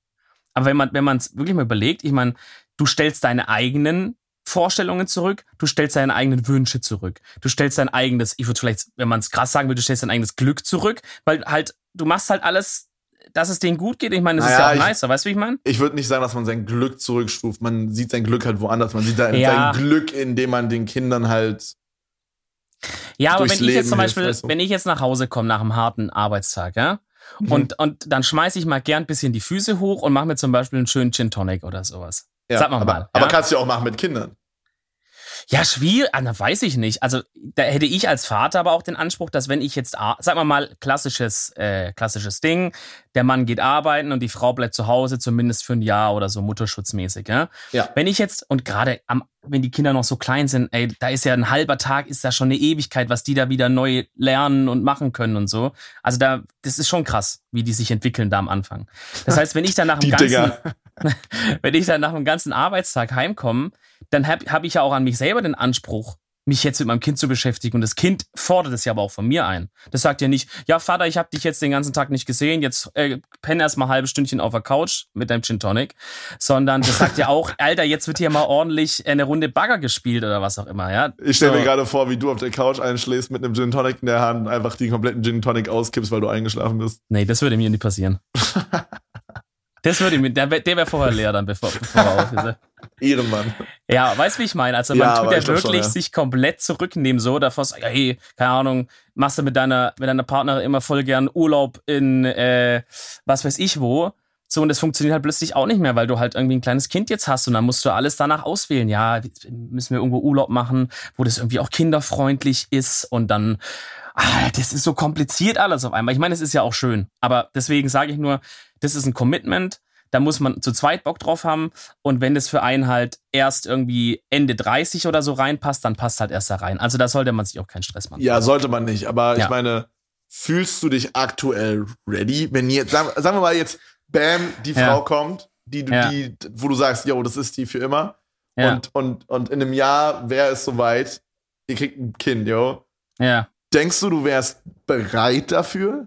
Aber wenn man wenn man es wirklich mal überlegt, ich meine, du stellst deine eigenen Vorstellungen zurück, du stellst deine eigenen Wünsche zurück, du stellst dein eigenes, ich würde vielleicht, wenn man es krass sagen will, du stellst dein eigenes Glück zurück, weil halt, du machst halt alles, dass es denen gut geht. Ich meine, das ist Naja, ja auch ich- nicer, weißt du, wie ich meine? ich würde nicht sagen, dass man sein Glück zurückstuft. Man sieht sein Glück halt woanders. Man sieht sein, Ja. sein Glück, indem man den Kindern halt. Ja, aber wenn ich jetzt Leben zum hilft, Beispiel, weißt du? wenn ich jetzt nach Hause komme nach einem harten Arbeitstag, ja, Mhm. und, und dann schmeiße ich mal gern ein bisschen die Füße hoch und mache mir zum Beispiel einen schönen Gin Tonic oder sowas. Ja, Sag mal aber, mal, aber ja? kannst du ja auch machen mit Kindern. Ja, schwierig, ah, na, weiß ich nicht. Also da hätte ich als Vater aber auch den Anspruch, dass wenn ich jetzt, ar- sag mal klassisches, äh, klassisches Ding, der Mann geht arbeiten und die Frau bleibt zu Hause, zumindest für ein Jahr oder so mutterschutzmäßig, ja. Ja. Wenn ich jetzt, und gerade am, wenn die Kinder noch so klein sind, ey, da ist ja ein halber Tag, ist da schon eine Ewigkeit, was die da wieder neu lernen und machen können und so. Also da, das ist schon krass, wie die sich entwickeln da am Anfang. Das heißt, wenn ich dann nach dem ganzen, wenn ich dann nach einem ganzen Arbeitstag heimkomme, dann habe hab ich ja auch an mich selber den Anspruch, mich jetzt mit meinem Kind zu beschäftigen. Und das Kind fordert es ja aber auch von mir ein. Das sagt ja nicht, ja Vater, ich habe dich jetzt den ganzen Tag nicht gesehen, jetzt äh, penn erst mal ein halbes Stündchen auf der Couch mit deinem Gin Tonic. Sondern das sagt ja auch, Alter, jetzt wird hier mal ordentlich eine Runde Bagger gespielt oder was auch immer. Ja? Ich stelle So. mir gerade vor, wie du auf der Couch einschläfst mit einem Gin Tonic in der Hand und einfach den kompletten Gin Tonic auskippst, weil du eingeschlafen bist. Nee, das würde mir nicht passieren. das würde mir, der, der wäre vorher leer dann, bevor, bevor er auf ist. Ehrenmann. Ja, weißt du, wie ich meine? Also man Ja, tut ja wirklich schon, ja. sich komplett zurücknehmen, so davor, so, ja, hey, keine Ahnung, machst du mit deiner, mit deiner Partnerin immer voll gern Urlaub in äh, was weiß ich wo. So, und das funktioniert halt plötzlich auch nicht mehr, weil du halt irgendwie ein kleines Kind jetzt hast und dann musst du alles danach auswählen. Ja, müssen wir irgendwo Urlaub machen, wo das irgendwie auch kinderfreundlich ist und dann, ah, das ist so kompliziert alles auf einmal. Ich meine, es ist ja auch schön, aber deswegen sage ich nur, das ist ein Commitment, da muss man zu zweit Bock drauf haben und wenn das für einen halt erst irgendwie Ende 30 oder so reinpasst, dann passt halt erst da rein. Also da sollte man sich auch keinen Stress machen. Ja, sollte man nicht. Aber Ja. ich meine, fühlst du dich aktuell ready? Wenn jetzt, sagen, sagen wir mal jetzt, bam, die Ja. Frau kommt, die, du Ja. die, wo du sagst, yo, das ist die für immer. Und, und, und in einem Jahr wäre es soweit, ihr kriegt ein Kind, yo. ja. Denkst du, du wärst bereit dafür?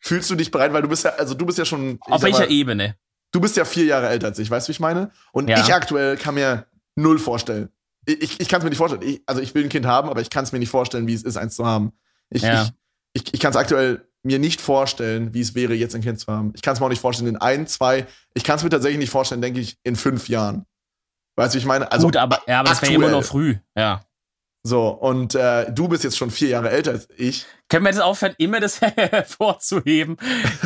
Fühlst du dich bereit? Weil du bist ja, also du bist ja schon. Auf welcher mal, Ebene? Du bist ja vier Jahre älter als ich, weißt du, wie ich meine? Und Ja. ich aktuell kann mir null vorstellen. Ich, ich, ich kann es mir nicht vorstellen. Ich, also ich will ein Kind haben, aber ich kann es mir nicht vorstellen, wie es ist, eins zu haben. Ich, Ja. ich, ich, ich kann es aktuell mir nicht vorstellen, wie es wäre, jetzt ein Kind zu haben. Ich kann es mir auch nicht vorstellen in ein, zwei. Ich kann es mir tatsächlich nicht vorstellen, denke ich, in fünf Jahren. Weißt du, wie ich meine? Also Gut, aber, ja, aber das wäre immer noch früh. Ja. So. Und äh, du bist jetzt schon vier Jahre älter als ich. Können wir das aufhören, immer das hervorzuheben?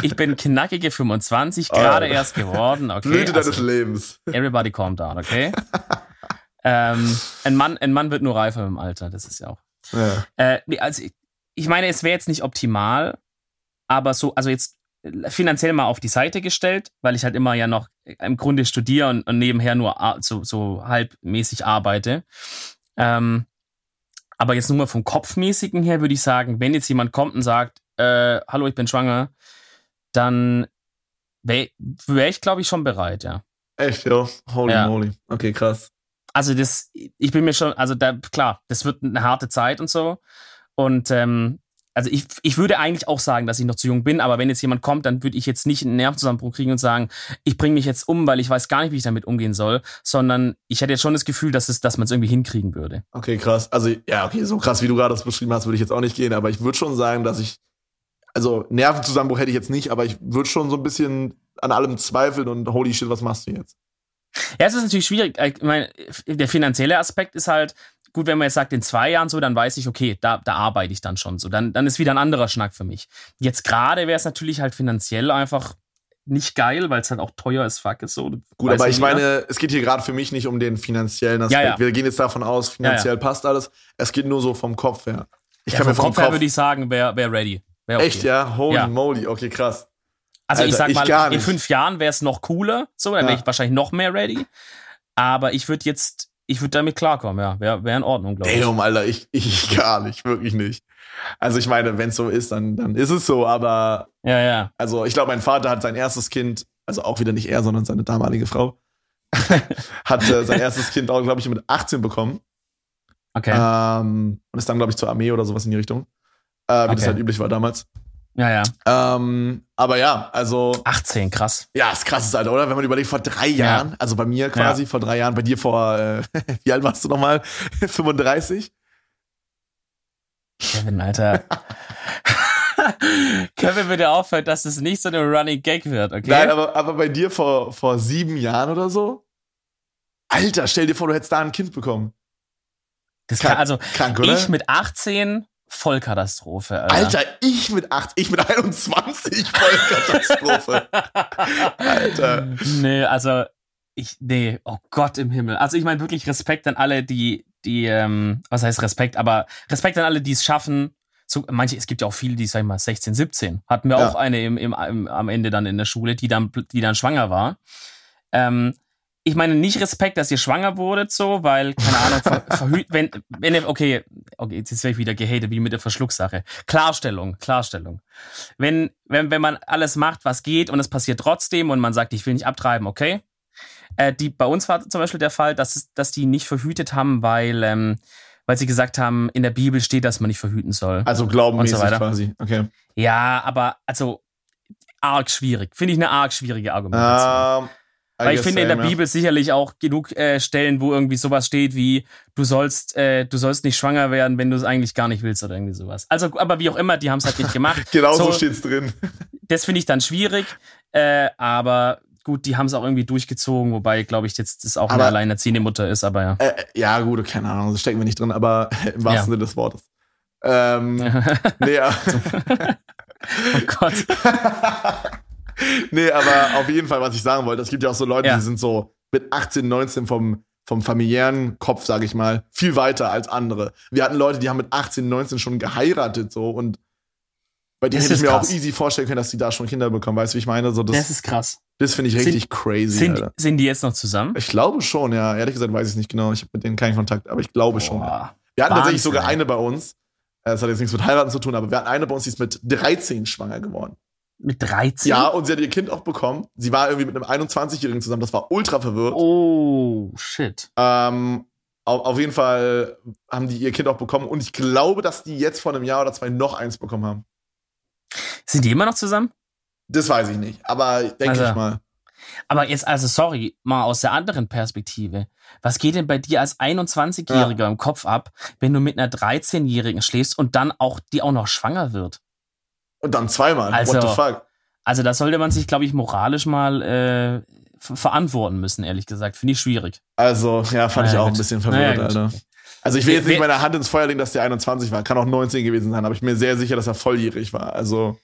Ich bin knackige 25, gerade Oh. erst geworden. Okay, Blüte deines also, Lebens. everybody calm down, okay? ähm, ein, Mann, ein Mann wird nur reifer im Alter, das ist ja auch. Ja. Äh, nee, also ich, ich meine, es wäre jetzt nicht optimal, aber so, also jetzt finanziell mal auf die Seite gestellt, weil ich halt immer ja noch im Grunde studiere und, und nebenher nur so, so halbmäßig arbeite. Ähm, aber jetzt nur mal vom Kopfmäßigen her würde ich sagen, wenn jetzt jemand kommt und sagt, äh, hallo, ich bin schwanger, dann wäre wär ich, glaube ich, schon bereit, ja. Echt, yo. Holy Ja. moly. Okay, krass. Also das, ich bin mir schon, also da, klar, das wird eine harte Zeit und so. Und ähm, also ich, ich würde eigentlich auch sagen, dass ich noch zu jung bin, aber wenn jetzt jemand kommt, dann würde ich jetzt nicht einen Nervenzusammenbruch kriegen und sagen, ich bringe mich jetzt um, weil ich weiß gar nicht, wie ich damit umgehen soll, sondern ich hätte jetzt schon das Gefühl, dass, es, dass man es irgendwie hinkriegen würde. Okay, krass. Also, ja, okay, so krass, wie du gerade das beschrieben hast, würde ich jetzt auch nicht gehen, aber ich würde schon sagen, dass ich, also Nervenzusammenbruch hätte ich jetzt nicht, aber ich würde schon so ein bisschen an allem zweifeln und holy shit, was machst du jetzt? Ja, es ist natürlich schwierig. Ich meine, der finanzielle Aspekt ist halt, gut, wenn man jetzt sagt, in zwei Jahren so, dann weiß ich, okay, da, da arbeite ich dann schon so. Dann, dann ist wieder ein anderer Schnack für mich. Jetzt gerade wäre es natürlich halt finanziell einfach nicht geil, weil es halt auch teuer als fuck ist. So. Gut, aber ja ich jeder. meine, es geht hier gerade für mich nicht um den finanziellen Aspekt. Ja, ja. Wir gehen jetzt davon aus, finanziell passt alles. Es geht nur so vom Kopf her. Ich ja, kann vom mir vom Kopf her Kopf, würde ich sagen, wer wär ready. Wär okay. Echt, ja? Holy Ja. moly, okay, krass. Also ich Alter, sag ich mal, gar in fünf Jahren wäre es noch cooler, so, dann wäre Ja. ich wahrscheinlich noch mehr ready. Aber ich würde jetzt, ich würde damit klarkommen, ja. Wäre wär in Ordnung, glaube ich. Damn, Alter, ich, ich gar nicht, wirklich nicht. Also ich meine, wenn es so ist, dann, dann ist es so, aber Ja, ja. also ich glaube, mein Vater hat sein erstes Kind, also auch wieder nicht er, sondern seine damalige Frau, hat äh, sein erstes Kind auch, glaube ich, mit 18 bekommen. Okay. Ähm, und ist dann, glaube ich, zur Armee oder sowas in die Richtung. Äh, wie das Okay. halt üblich war damals. Ja, ja. Ähm, aber ja, also, 18, krass. ja, ist krasses Alter, oder? Wenn man überlegt, vor drei Jahren, also bei mir quasi vor drei Jahren, bei dir vor, äh, wie alt warst du nochmal? 35? Kevin, Alter. Kevin, bitte aufhören, dass es nicht so eine Running Gag wird, okay? Nein, aber, aber bei dir vor, vor sieben Jahren oder so? Alter, stell dir vor, du hättest da ein Kind bekommen. das kann, also, Krank, oder? ich mit 18, Vollkatastrophe, Alter. Alter, ich mit acht, ich mit 21, voll Katastrophe. Alter. Nee, also, ich, nee, oh Gott im Himmel. Also, ich meine wirklich Respekt an alle, die, die, ähm, was heißt Respekt, aber Respekt an alle, die es schaffen. So, manche, es gibt ja auch viele, die, sag ich mal, 16, 17. Hatten wir Ja. auch eine im, im, im, am Ende dann in der Schule, die dann, die dann schwanger war. Ähm, ich meine nicht Respekt, dass ihr schwanger wurdet, so, weil, keine Ahnung, ver, verhüt, wenn, wenn ihr, okay, okay, jetzt werde ich wieder gehatet, wie mit der Verschlucksache. Klarstellung, Klarstellung. Wenn, wenn, wenn man alles macht, was geht und es passiert trotzdem und man sagt, ich will nicht abtreiben, okay? Äh, die, bei uns war zum Beispiel der Fall, dass, dass die nicht verhütet haben, weil, ähm, weil sie gesagt haben, in der Bibel steht, dass man nicht verhüten soll. Also glaubenmäßig Und so weiter. quasi. Okay. Ja, aber, also, arg schwierig. Finde ich eine arg schwierige Argumentation. Ähm, I Weil ich finde in der ja. Bibel sicherlich auch genug äh, Stellen, wo irgendwie sowas steht wie du sollst äh, du sollst nicht schwanger werden, wenn du es eigentlich gar nicht willst oder irgendwie sowas. Also aber wie auch immer, die haben es halt nicht gemacht. Genau so, so- steht's drin. Das finde ich dann schwierig, äh, aber gut, die haben es auch irgendwie durchgezogen, wobei glaube ich jetzt das auch eine Aber- alleinerziehende Mutter ist, aber ja. Äh, ja, gut, keine Ahnung, das stecken wir nicht drin, aber im wahrsten Ja. Sinne des Wortes. Ähm, nee, ja. oh Gott. Nee, aber auf jeden Fall, was ich sagen wollte, es gibt ja auch so Leute, Ja. die sind so mit 18, 19 vom, vom familiären Kopf, sage ich mal, viel weiter als andere. Wir hatten Leute, die haben mit 18, 19 schon geheiratet so und bei denen Das hätte ich mir krass. auch easy vorstellen können, dass die da schon Kinder bekommen. Weißt du, wie ich meine? So, das Das ist krass. das finde ich Sind- richtig crazy. Sind, Alter. sind die jetzt noch zusammen? Ich glaube schon, ja. Ehrlich gesagt weiß ich es nicht genau. Ich habe mit denen keinen Kontakt, aber ich glaube schon. Ja. Boah. Wir hatten tatsächlich Wahnsinn, sogar ey. eine bei uns. Äh, Das hat jetzt nichts mit heiraten zu tun, aber wir hatten eine bei uns, die ist mit 13 schwanger geworden. Mit 13? Ja, und sie hat ihr Kind auch bekommen. Sie war irgendwie mit einem 21-Jährigen zusammen. Das war ultra verwirrt. Oh, shit. Ähm, auf, auf jeden Fall haben die ihr Kind auch bekommen. Und ich glaube, dass die jetzt vor einem Jahr oder zwei noch eins bekommen haben. Sind die immer noch zusammen? Das weiß ich nicht. Aber denke Also- ich mal. Aber jetzt, also sorry, mal aus der anderen Perspektive. Was geht denn bei dir als 21-Jähriger im Kopf ab, wenn du mit einer 13-Jährigen schläfst und dann auch die auch noch schwanger wird? Und dann zweimal. Also- What the fuck? Also da sollte man sich, glaube ich, moralisch mal äh, ver- verantworten müssen, ehrlich gesagt. Finde ich schwierig. Also, ja, fand ich Naja, auch ein gut. bisschen verwirrt, Naja. Alter. Also ich will jetzt nicht meine Hand ins Feuer legen, dass der 21 war. Kann auch 19 gewesen sein, aber ich bin mir sehr sicher, dass er volljährig war. Also,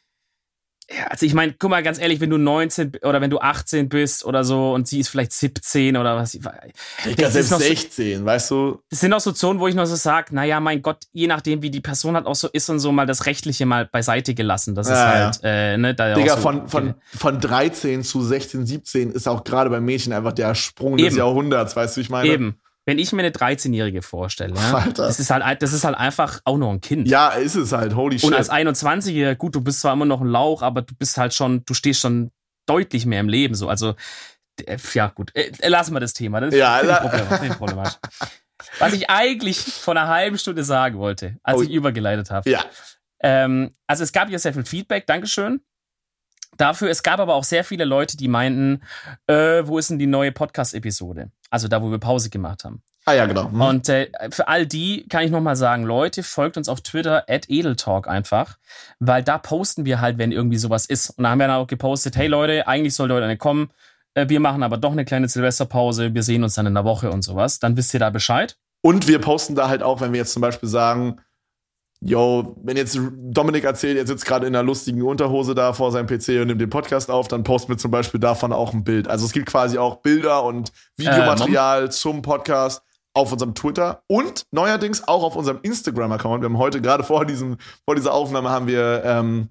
Ja, also ich meine, guck mal ganz ehrlich, wenn du 19 b- oder wenn du 18 bist oder so und sie ist vielleicht 17 oder was. ich ist selbst noch so- 16, weißt du? Das sind auch so Zonen, wo ich noch so sage, naja, mein Gott, je nachdem, wie die Person halt auch so ist und so, mal das Rechtliche mal beiseite gelassen. Das ist Ja, halt, äh, ne, da ja Digga, auch so, von, von, von 13 zu 16, 17 ist auch gerade bei Mädchen einfach der Sprung des Eben. Jahrhunderts, weißt du, ich meine? Eben. Wenn ich mir eine 13-Jährige vorstelle, ja, das, ist halt, das ist halt einfach auch noch ein Kind. Ja, ist es halt, holy shit. und als 21-Jähriger, gut, du bist zwar immer noch ein Lauch, aber du bist halt schon, du stehst schon deutlich mehr im Leben so. Also, äh, ja, gut, äh, lassen wir das Thema. Das Ja, ich problematisch. Was ich eigentlich vor einer halben Stunde sagen wollte, als Oh. ich übergeleitet habe. ja, Ähm, also es gab ja sehr viel Feedback, Dankeschön. Dafür, es gab aber auch sehr viele Leute, die meinten, äh, wo ist denn die neue Podcast-Episode? Also da, wo wir Pause gemacht haben. ah ja, genau. Hm. Und äh, für all die kann ich nochmal sagen, Leute, folgt uns auf Twitter, at Edeltalk einfach, weil da posten wir halt, wenn irgendwie sowas ist. Und da haben wir dann auch gepostet, hey Leute, eigentlich sollte heute eine kommen, äh, wir machen aber doch eine kleine Silvesterpause, wir sehen uns dann in der Woche und sowas. Dann wisst ihr da Bescheid. Und wir posten da halt auch, wenn wir jetzt zum Beispiel sagen, yo, wenn jetzt Dominik erzählt, er sitzt gerade in einer lustigen Unterhose da vor seinem PC und nimmt den Podcast auf, dann posten wir zum Beispiel davon auch ein Bild. Also es gibt quasi auch Bilder und Videomaterial zum Podcast. auf unserem Twitter und neuerdings auch auf unserem Instagram-Account. Wir haben heute gerade vor, diesem, vor dieser Aufnahme haben wir ähm,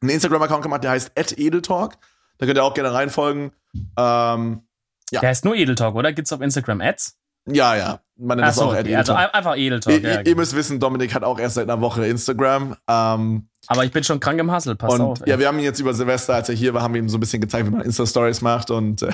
einen Instagram-Account gemacht, der heißt @edeltalk. Da könnt ihr auch gerne reinfolgen. Ähm, ja. Der heißt nur Edeltalk, oder? Gibt's auf Instagram Ads? Ja, ja. Man nennt Ach das so, auch okay. Also einfach Edeltalk. Ihr, ja, genau. ihr, müsst wissen, Dominik hat auch erst seit einer Woche Instagram. Ähm, aber ich bin schon krank im Hustle, pass und, auf. Ey. Ja, wir haben ihn jetzt über Silvester, als er hier war, haben wir ihm so ein bisschen gezeigt, wie man Insta-Stories macht und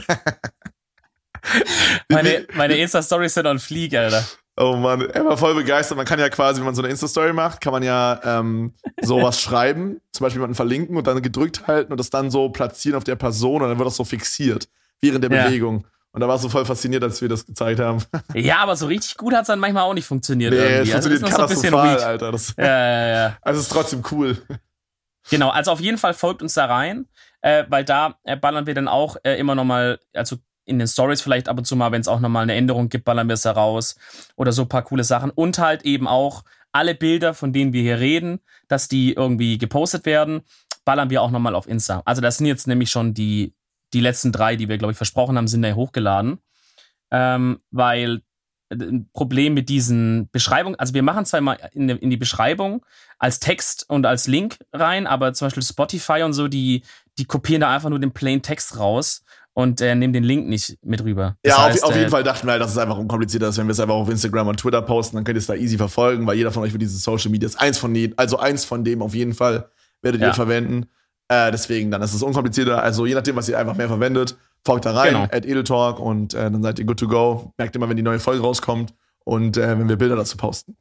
meine, meine Insta-Stories sind on fleek, Alter. Oh Mann, er war voll begeistert. Man kann ja quasi, wenn man so eine Insta-Story macht, kann man ja ähm, sowas schreiben, zum Beispiel jemanden verlinken und dann gedrückt halten und das dann so platzieren auf der Person und dann wird das so fixiert während der ja. Bewegung. Und da war es so voll fasziniert, als wir das gezeigt haben. Ja, aber so richtig gut hat es dann manchmal auch nicht funktioniert. Nee, irgendwie. es also funktioniert also katastrophal, so Alter. Das, ja, ja, ja. Also es ist trotzdem cool. Genau, also auf jeden Fall folgt uns da rein, äh, weil da äh, ballern wir dann auch äh, immer noch mal, also in den Stories vielleicht ab und zu mal, wenn es auch nochmal eine Änderung gibt, ballern wir es heraus oder so ein paar coole Sachen. Und halt eben auch alle Bilder, von denen wir hier reden, dass die irgendwie gepostet werden, ballern wir auch nochmal auf Insta. Also das sind jetzt nämlich schon die, die letzten drei, die wir, glaube ich, versprochen haben, sind da hochgeladen. Ähm, weil äh, ein Problem mit diesen Beschreibungen, also wir machen zwar immer in, in die Beschreibung als Text und als Link rein, aber zum Beispiel Spotify und so, die, die kopieren da einfach nur den plain Text raus und äh, nehmen den Link nicht mit rüber. Das ja, heißt, auf, auf, jeden äh, Fall dachten wir halt, dass es einfach unkomplizierter ist, wenn wir es einfach auf Instagram und Twitter posten, dann könnt ihr es da easy verfolgen, weil jeder von euch wird diese Social Media ist eins von denen, also eins von dem auf jeden Fall werdet ja. ihr verwenden. Äh, deswegen, dann ist es unkomplizierter. Also je nachdem, was ihr einfach mehr verwendet, folgt da rein, genau. at Edeltalk und äh, dann seid ihr good to go. Merkt immer, wenn die neue Folge rauskommt und äh, wenn wir Bilder dazu posten.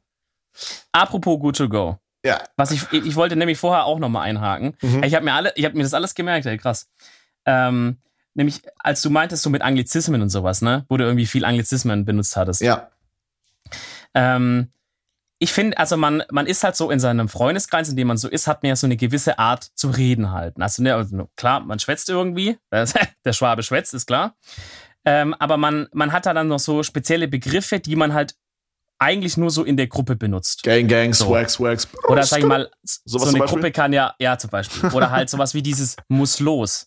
Apropos good to go. Ja. Was ich, ich wollte nämlich vorher auch nochmal einhaken. Mhm. Ich habe mir alle, ich habe mir das alles gemerkt, ey, krass. Ähm, nämlich, als du meintest, so mit Anglizismen und sowas, ne? Wo du irgendwie viel Anglizismen benutzt hattest. Ja. Ähm, ich finde, also man, man ist halt so in seinem Freundeskreis, in dem man so ist, hat man ja so eine gewisse Art zu reden halt. Also, ne, also klar, man schwätzt irgendwie, der Schwabe schwätzt, ist klar. Ähm, aber man, man hat da dann noch so spezielle Begriffe, die man halt eigentlich nur so in der Gruppe benutzt. Gang, Gang, so. Swag, Swag. Oder sag ich mal, so, so eine Gruppe kann ja, ja zum Beispiel. Oder halt sowas wie dieses muss los.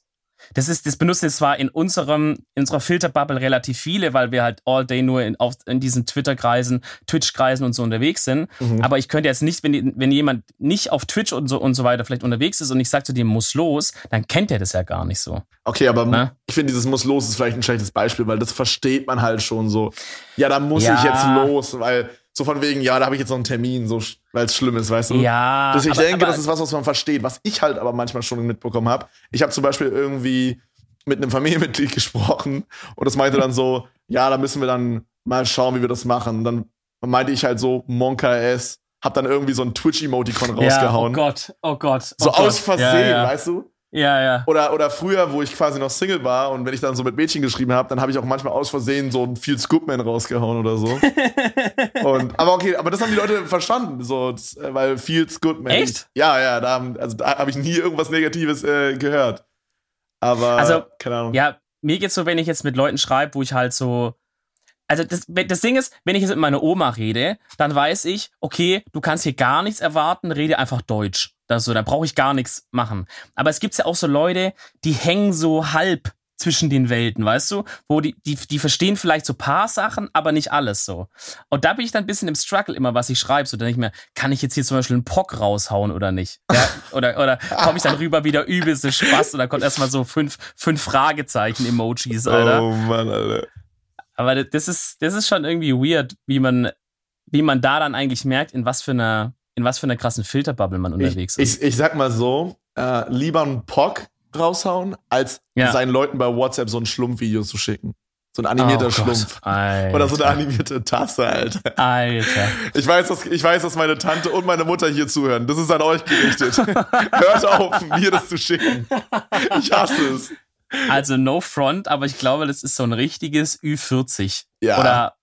Das ist, das benutzen jetzt zwar in unserem, in unserer Filterbubble relativ viele, weil wir halt all day nur in, auf, in diesen Twitter-Kreisen, Twitch-Kreisen und so unterwegs sind. Mhm. Aber ich könnte jetzt nicht, wenn, wenn jemand nicht auf Twitch und so und so weiter vielleicht unterwegs ist und ich sage zu dem muss los, dann kennt er das ja gar nicht so. Okay, aber Na? ich finde, dieses muss los ist vielleicht ein schlechtes Beispiel, weil das versteht man halt schon so. Ja, da muss ja. ich jetzt los, weil so von wegen, ja, da habe ich jetzt noch einen Termin, so weil es schlimm ist, weißt du? Ja. Das, ich aber, denke, aber, das ist was, was man versteht. Was ich halt aber manchmal schon mitbekommen habe. Ich habe zum Beispiel irgendwie mit einem Familienmitglied gesprochen und das meinte dann so, ja, da müssen wir dann mal schauen, wie wir das machen. Und dann meinte ich halt so, Monka S, hab dann irgendwie so ein Twitch-Emoticon rausgehauen. Ja, oh Gott, oh Gott. Oh so Gott. aus Versehen, ja, ja. weißt du? Ja, ja. Oder, oder früher, wo ich quasi noch Single war und wenn ich dann so mit Mädchen geschrieben habe, dann habe ich auch manchmal aus Versehen so ein Field Scoopman rausgehauen oder so. und, aber okay, aber das haben die Leute verstanden, so, das, äh, weil Field Goodman. Echt? Ja, ja, da, also, da habe ich nie irgendwas Negatives äh, gehört. Aber, also, keine Ahnung. Ja, mir geht's so, wenn ich jetzt mit Leuten schreibe, wo ich halt so, also das, das Ding ist, wenn ich jetzt mit meiner Oma rede, dann weiß ich, okay, du kannst hier gar nichts erwarten, rede einfach Deutsch. Das so, da brauche ich gar nichts machen. Aber es gibt ja auch so Leute, die hängen so halb zwischen den Welten, weißt du? Wo die, die, die verstehen vielleicht so paar Sachen, aber nicht alles so. Und da bin ich dann ein bisschen im Struggle immer, was ich schreibe. So, dann ich mir, kann ich jetzt hier zum Beispiel einen Pock raushauen oder nicht? Ja? Oder, oder komme ich dann rüber wieder übelste Spaß und dann kommt erstmal so fünf, fünf Fragezeichen-Emojis, Alter. Oh Mann, Alter. Aber das ist, das ist schon irgendwie weird, wie man, wie man da dann eigentlich merkt, in was für einer, in was für einer krassen Filterbubble man unterwegs ich, ist. Ich, ich sag mal so, äh, lieber ein Pock raushauen, als ja. seinen Leuten bei WhatsApp so ein Schlumpfvideo zu schicken. So ein animierter oh Schlumpf. Oder so eine animierte Tasse, Alter. Alter. Ich weiß, dass, ich weiß, dass meine Tante und meine Mutter hier zuhören. Das ist an euch gerichtet. Hört auf, mir das zu schicken. Ich hasse es. Also no front, aber ich glaube, das ist so ein richtiges Ü40. Ja. Oder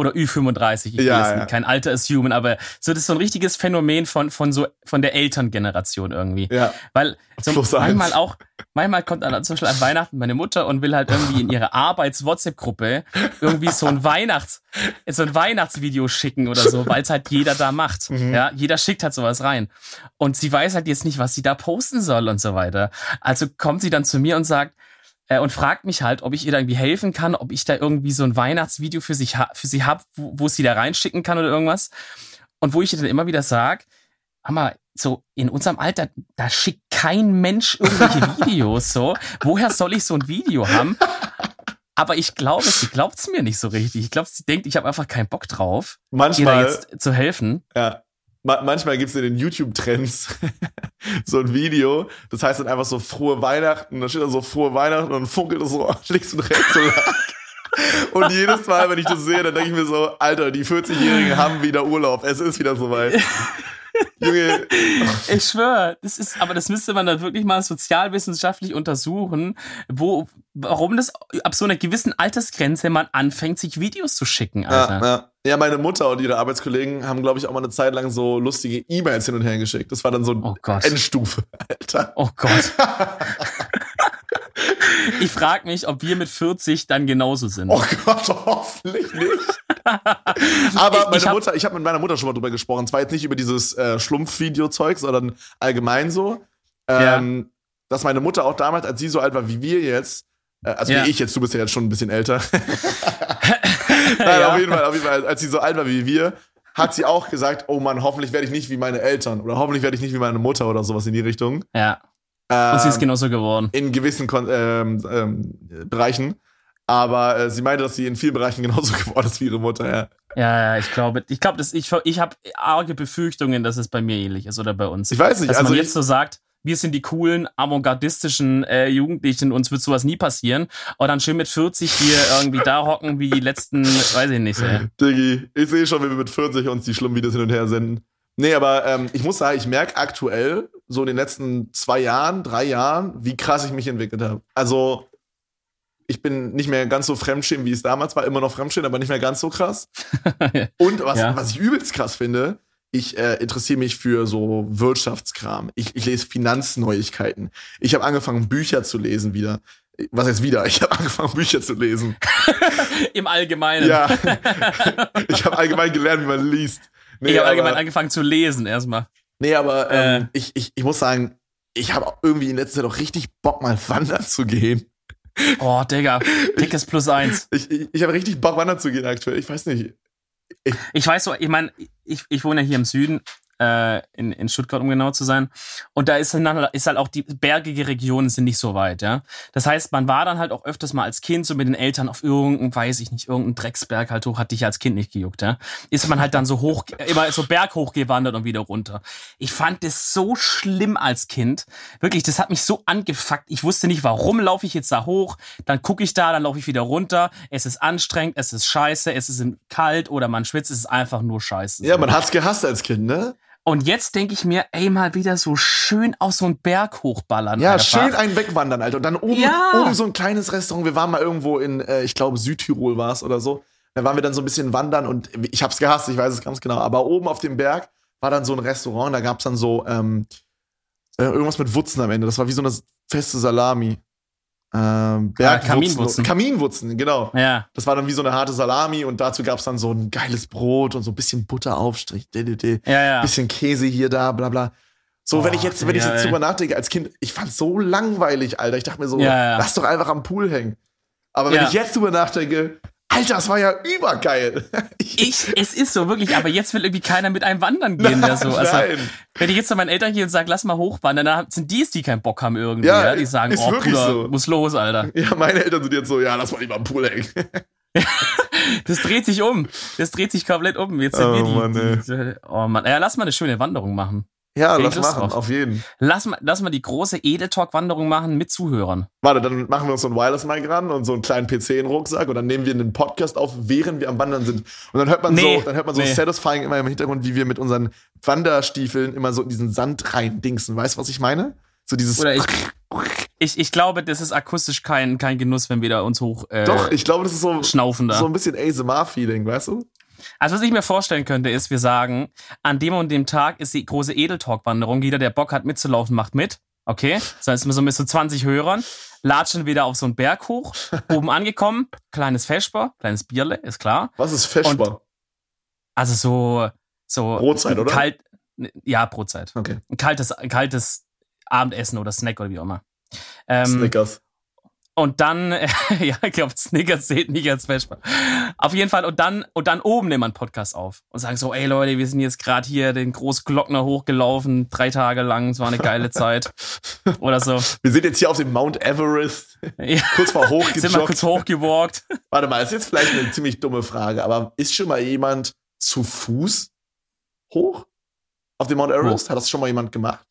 oder Ü35, ich ja, ja. kein Alter assumen, aber so das ist so ein richtiges Phänomen von von so von der Elterngeneration irgendwie. Ja. Weil so manchmal auch manchmal kommt dann zum Beispiel an Weihnachten meine Mutter und will halt irgendwie in ihre Arbeits WhatsApp Gruppe irgendwie so ein Weihnachts so ein Weihnachtsvideo schicken oder so, weil es halt jeder da macht. Mhm. Ja, jeder schickt halt sowas rein und sie weiß halt jetzt nicht, was sie da posten soll und so weiter. Also kommt sie dann zu mir und sagt und fragt mich halt, ob ich ihr da irgendwie helfen kann, ob ich da irgendwie so ein Weihnachtsvideo für, sich für sie habe, wo, wo sie da reinschicken kann oder irgendwas. Und wo ich ihr dann immer wieder sage, Hammer, so in unserem Alter, da schickt kein Mensch irgendwelche Videos so. Woher soll ich so ein Video haben? Aber ich glaube, sie glaubt es mir nicht so richtig. Ich glaube, sie denkt, ich habe einfach keinen Bock drauf, Manchmal, ihr da jetzt zu helfen. ja, ma manchmal gibt's in den YouTube-Trends so ein Video, das heißt dann einfach so frohe Weihnachten, da steht dann so frohe Weihnachten und funkelt es so links und rechts so lang. Und jedes Mal, wenn ich das sehe, dann denke ich mir so, Alter, die 40-Jährigen haben wieder Urlaub, es ist wieder soweit. Junge, Ich schwöre, das ist, aber das müsste man dann wirklich mal sozialwissenschaftlich untersuchen, wo, warum das ab so einer gewissen Altersgrenze man anfängt, sich Videos zu schicken, Alter. Ja, ja. ja, meine Mutter und ihre Arbeitskollegen haben, glaube ich, auch mal eine Zeit lang so lustige E-Mails hin und her geschickt. Das war dann so Oh Gott. Endstufe, Alter. Oh Gott. ich frage mich, ob wir mit 40 dann genauso sind. Oh Gott, hoffentlich nicht. Aber meine Ich hab- Mutter, ich habe mit meiner Mutter schon mal drüber gesprochen. Zwar jetzt nicht über dieses äh, Schlumpf-Video-Zeug, sondern allgemein so. Ähm, Dass meine Mutter auch damals, als sie so alt war wie wir jetzt, äh, also Ja. wie ich jetzt, du bist ja jetzt schon ein bisschen älter. Nein, Ja. auf jeden Fall, auf jeden Fall, als sie so alt war wie wir, hat sie auch gesagt, oh Mann, hoffentlich werde ich nicht wie meine Eltern oder hoffentlich werde ich nicht wie meine Mutter oder sowas in die Richtung. Ja. Ähm, Und sie ist genauso geworden. in gewissen Kon ähm, ähm, Bereichen. Aber äh, sie meinte, dass sie in vielen Bereichen genauso geworden ist wie ihre Mutter, ja. Ja, ja, ich glaube, ich glaube, dass ich, ich habe arge Befürchtungen, dass es bei mir ähnlich ist oder bei uns. Ich weiß nicht, Dass also man jetzt so sagt, wir sind die coolen, avantgardistischen äh, Jugendlichen, uns wird sowas nie passieren. Und dann schön mit 40 hier irgendwie da hocken wie die letzten, weiß ich nicht. Ey. Diggi, ich sehe schon, wie wir mit 40 uns die schlimmen Videos hin und her senden. Nee, aber ähm, ich muss sagen, ich merke aktuell, so in den letzten zwei Jahren, drei Jahren, wie krass ich mich entwickelt habe. Also, ich bin nicht mehr ganz so fremdschämen, wie es damals war. Immer noch fremdschämen, aber nicht mehr ganz so krass. Und was, Ja. was ich übelst krass finde, ich äh, interessiere mich für so Wirtschaftskram. Ich, ich lese Finanzneuigkeiten. Ich habe angefangen, Bücher zu lesen wieder. Was jetzt wieder? Ich habe angefangen, Bücher zu lesen. Im Allgemeinen. Ja. ich habe allgemein gelernt, wie man liest. Nee, ich habe allgemein angefangen zu lesen erstmal. Nee, aber ähm, Äh. ich, ich, ich muss sagen, ich habe irgendwie in letzter Zeit auch richtig Bock, mal wandern zu gehen. Oh, Digga, dickes Plus eins. Ich, ich, ich habe richtig Bock, wandern zu gehen aktuell. Ich weiß nicht. Ich weiß so, ich meine, ich, ich wohne ja hier im Süden, äh, in, in Stuttgart, um genau zu sein. Und da ist, dann, ist halt auch die bergige Regionen sind nicht so weit, ja. Das heißt, man war dann halt auch öfters mal als Kind so mit den Eltern auf irgendeinen, weiß ich nicht, irgendeinen Drecksberg halt hoch, hat dich als Kind nicht gejuckt, ja. Ist man halt dann so hoch, immer so berghoch gewandert und wieder runter. Ich fand das so schlimm als Kind. Wirklich, das hat mich so angefuckt. Ich wusste nicht, warum laufe ich jetzt da hoch. Dann gucke ich da, dann laufe ich wieder runter. Es ist anstrengend, es ist scheiße, es ist kalt oder man schwitzt, es ist einfach nur scheiße. Ja, man hat's gehasst als Kind, ne? Und jetzt denke ich mir, ey, mal wieder so schön auf so einen Berg hochballern. Ja, einfach. schön einen wegwandern, Alter. Und dann oben, Ja. oben so ein kleines Restaurant. Wir waren mal irgendwo in, äh, ich glaube, Südtirol war es oder so. Da waren wir dann so ein bisschen wandern und ich hab's gehasst, ich weiß es ganz genau. Aber oben auf dem Berg war dann so ein Restaurant, da gab's dann so ähm, äh, irgendwas mit Wutzen am Ende. Das war wie so eine feste Salami. Ähm, Bergwutzen. Kaminwutzen. Kaminwutzen, genau. Ja. Das war dann wie so eine harte Salami und dazu gab's dann so ein geiles Brot und so ein bisschen Butteraufstrich, DDD, Ja, ja. bisschen Käse hier, da, bla bla. So, Oh, wenn ich jetzt, wenn ich Digga, jetzt drüber nachdenke, als Kind, ich fand's so langweilig, Alter. Ich dachte mir so, Ja, ja. lass doch einfach am Pool hängen. Aber wenn Ja. ich jetzt drüber nachdenke, Alter, das war ja übergeil. Ich, es ist so, wirklich, aber jetzt will irgendwie keiner mit einem wandern gehen oder so. Also, Nein. wenn ich jetzt zu meinen Eltern gehe und sage, lass mal hochwandern, dann sind die es, die keinen Bock haben irgendwie. Ja, Ja, Die sagen, oh, Bruder, so. muss los, Alter. Ja, meine Eltern sind jetzt so, ja, lass mal lieber am Pool hängen. Das dreht sich um. Das dreht sich komplett um. Jetzt sind Oh, wir die, Mann, ey. die, oh Mann. Ja, lass mal eine schöne Wanderung machen. Ja, Hätte lass machen, drauf. auf jeden. Lass mal, lass mal die große Edeltalk-Wanderung machen mit Zuhörern. Warte, dann machen wir uns so ein Wireless-Mic ran und so einen kleinen PC in den Rucksack und dann nehmen wir einen Podcast auf, während wir am Wandern sind. Und dann hört man Nee, so, dann hört man so nee. satisfying immer im Hintergrund, wie wir mit unseren Wanderstiefeln immer so in diesen Sand rein dingsen. Weißt du, was ich meine? So dieses. Oder ich, ich, ich glaube, das ist akustisch kein, kein Genuss, wenn wir da uns hoch äh, Doch, ich glaube, das ist so, schnaufen da. so ein bisschen ASMR-Feeling, weißt du? Also was ich mir vorstellen könnte, ist, wir sagen, an dem und dem Tag ist die große Edeltalk-Wanderung. Jeder, der Bock hat mitzulaufen, macht mit. Okay? Das heißt, wir so mit so 20 Hörern, latschen wieder auf so einen Berg hoch, oben angekommen, kleines Vesper, kleines Bierle, ist klar. Was ist Feschbar? Also so, so Brotzeit, oder? kalt, ja, Brotzeit. Okay. Ein kaltes, ein kaltes Abendessen oder Snack oder wie auch immer. Ähm, Snickers. Und dann, ja, ich glaube, Snickers zählt nicht als Vespa. Auf jeden Fall, und dann, und dann oben nehmen wir einen Podcast auf und sagen so, ey Leute, wir sind jetzt gerade hier den Großglockner hochgelaufen, drei Tage lang, es war eine geile Zeit. Oder so. Wir sind jetzt hier auf dem Mount Everest, Ja. kurz vor hochgejoggt. Sind wir kurz hochgewalkt. Warte mal, ist jetzt vielleicht eine ziemlich dumme Frage, aber ist schon mal jemand zu Fuß hoch auf dem Mount Everest? Hat das schon mal jemand gemacht?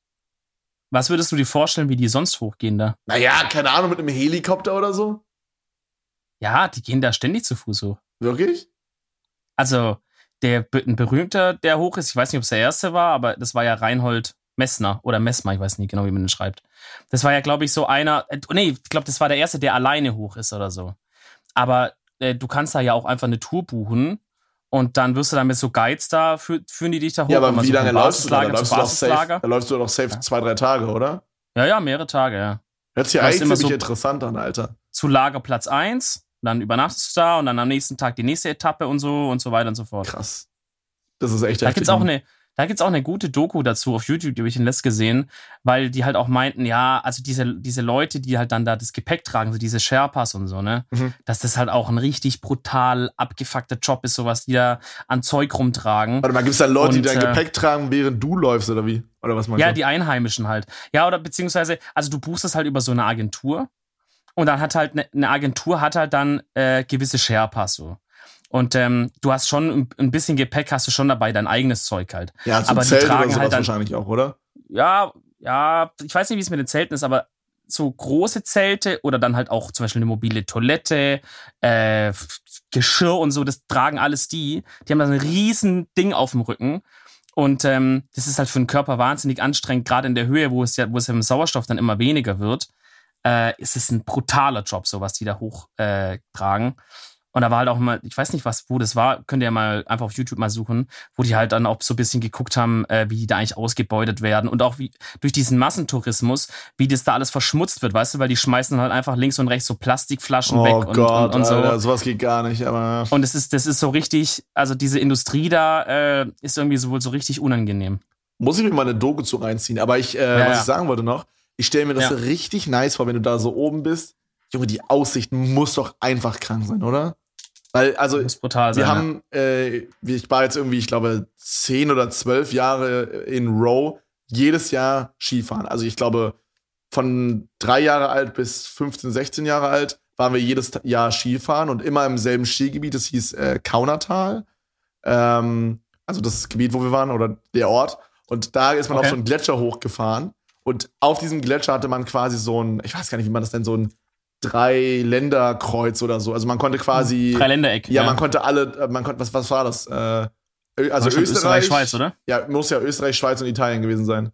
Was würdest du dir vorstellen, wie die sonst hochgehen da? Naja, keine Ahnung, mit einem Helikopter oder so? Ja, die gehen da ständig zu Fuß hoch. Wirklich? Also, der ein berühmter, der hoch ist, ich weiß nicht, ob es der erste war, aber das war ja Reinhold Messner oder Messmer, ich weiß nicht genau, wie man den schreibt. Das war ja, glaube ich, so einer, äh, nee, ich glaube, das war der erste, der alleine hoch ist oder so. Aber äh, du kannst da ja auch einfach eine Tour buchen und dann wirst du dann mit so Guides da, fü führen die dich da hoch. Ja, aber wie so lange läufst du da? Da läufst zu du, doch safe, Basislager. da läufst du doch safe Ja. zwei, drei Tage, oder? Ja, ja, mehrere Tage, ja. Hört sich eigentlich immer ziemlich so- interessant an, Alter. Zu Lagerplatz 1, dann übernachtest du da und dann am nächsten Tag die nächste Etappe und so und so weiter und so fort. Krass. Das ist echt Da heftig. gibt's auch eine, da gibt's auch eine gute Doku dazu auf YouTube, die habe ich in letzt gesehen, weil die halt auch meinten, ja, also diese, diese Leute, die halt dann da das Gepäck tragen, so diese Sherpas und so, ne, Mhm. dass das halt auch ein richtig brutal abgefuckter Job ist, sowas, die da an Zeug rumtragen. Warte mal, gibt's da Leute, die Und, dein äh, Gepäck tragen, während du läufst, oder wie? Oder was meinst Ja, du? die Einheimischen halt. Ja, oder beziehungsweise, also du buchst das halt über so eine Agentur und dann hat halt eine, eine Agentur hat halt dann äh, gewisse Sherpas so. Und ähm, du hast schon ein- bisschen Gepäck, hast du schon dabei, dein eigenes Zeug halt. ja, zum aber die Zelt oder tragen halt dann- wahrscheinlich auch, oder? ja, ja, ich weiß nicht, wie es mit den Zelten ist, aber so große Zelte oder dann halt auch zum Beispiel eine mobile Toilette, äh, Geschirr und so, das tragen alles die. Die haben da so ein riesen Ding auf dem Rücken. Und ähm, das ist halt für den Körper wahnsinnig anstrengend, gerade in der Höhe, wo es ja, wo es ja im Sauerstoff dann immer weniger wird. Äh, ist es ein brutaler Job, so was die da hoch äh, tragen. Und da war halt auch mal, ich weiß nicht, was, wo das war, könnt ihr mal einfach auf YouTube mal suchen, wo die halt dann auch so ein bisschen geguckt haben, äh, wie die da eigentlich ausgebeutet werden und auch wie durch diesen Massentourismus, wie das da alles verschmutzt wird, weißt du, weil die schmeißen halt einfach links und rechts so Plastikflaschen Oh weg und, Gott, und, und so. Alter, sowas geht gar nicht, aber Und es ist, das ist so richtig, also diese Industrie da äh, ist irgendwie so wohl so richtig unangenehm. muss ich mir mal eine Doku zu reinziehen. Aber ich, äh, Ja, was ja. ich sagen wollte noch, ich stelle mir das Ja. richtig nice vor, wenn du da so oben bist. Junge, die Aussicht muss doch einfach krank sein, oder? Weil, also, Das muss brutal sein. wir ja. haben, äh, ich war jetzt irgendwie, ich glaube, zehn oder zwölf Jahre in Row jedes Jahr Skifahren. Also ich glaube, von drei Jahre alt bis 15, 16 Jahre alt waren wir jedes Jahr Skifahren und immer im selben Skigebiet. Das hieß äh, Kaunertal. Ähm, also das Gebiet, wo wir waren, oder der Ort. Und da ist man Okay. auf so einen Gletscher hochgefahren. Und auf diesem Gletscher hatte man quasi so ein, ich weiß gar nicht, wie man das nennt, so ein Drei-Länder-Kreuz oder so. Also man konnte quasi. Dreiländereck. Ja, man konnte alle, äh, man konnte, was, was war das? Äh, also Österreich, Österreich, Schweiz, oder? Ja, muss ja Österreich, Schweiz und Italien gewesen sein.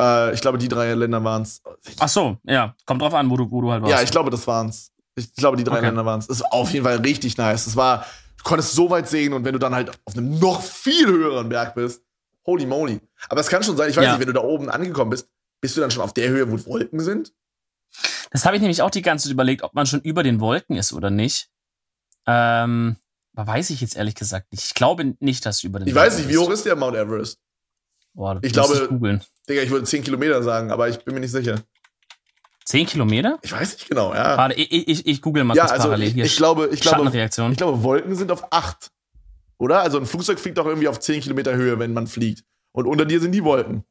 Äh, ich glaube, die drei Länder waren es. Ach so, ja. Kommt drauf an, wo du, wo du halt warst. Ja, ich glaube, das waren's. Ich glaube, die drei Okay. Länder waren's. Es war auf jeden Fall richtig nice. Es war, du konntest so weit sehen und wenn du dann halt auf einem noch viel höheren Berg bist, holy moly. Aber es kann schon sein, ich weiß Ja. nicht, wenn du da oben angekommen bist, bist du dann schon auf der Höhe, wo Wolken sind? Das habe ich nämlich auch die ganze Zeit überlegt, ob man schon über den Wolken ist oder nicht. Ähm, aber weiß ich jetzt ehrlich gesagt nicht. Ich glaube nicht, dass über den Ich Wolken weiß nicht, wie hoch ist der Mount Everest? Boah, Ich glaube- googeln. Digga, ich würde 10 Kilometer sagen, aber ich bin mir nicht sicher. Zehn Kilometer? Ich weiß nicht genau, ja. Warte, ich, ich, ich google mal ja, kurz also parallel ich, hier. ich glaube, ich glaube, ich glaube, Wolken sind auf 8. Oder? Also ein Flugzeug fliegt doch irgendwie auf 10 Kilometer Höhe, wenn man fliegt. Und unter dir sind die Wolken.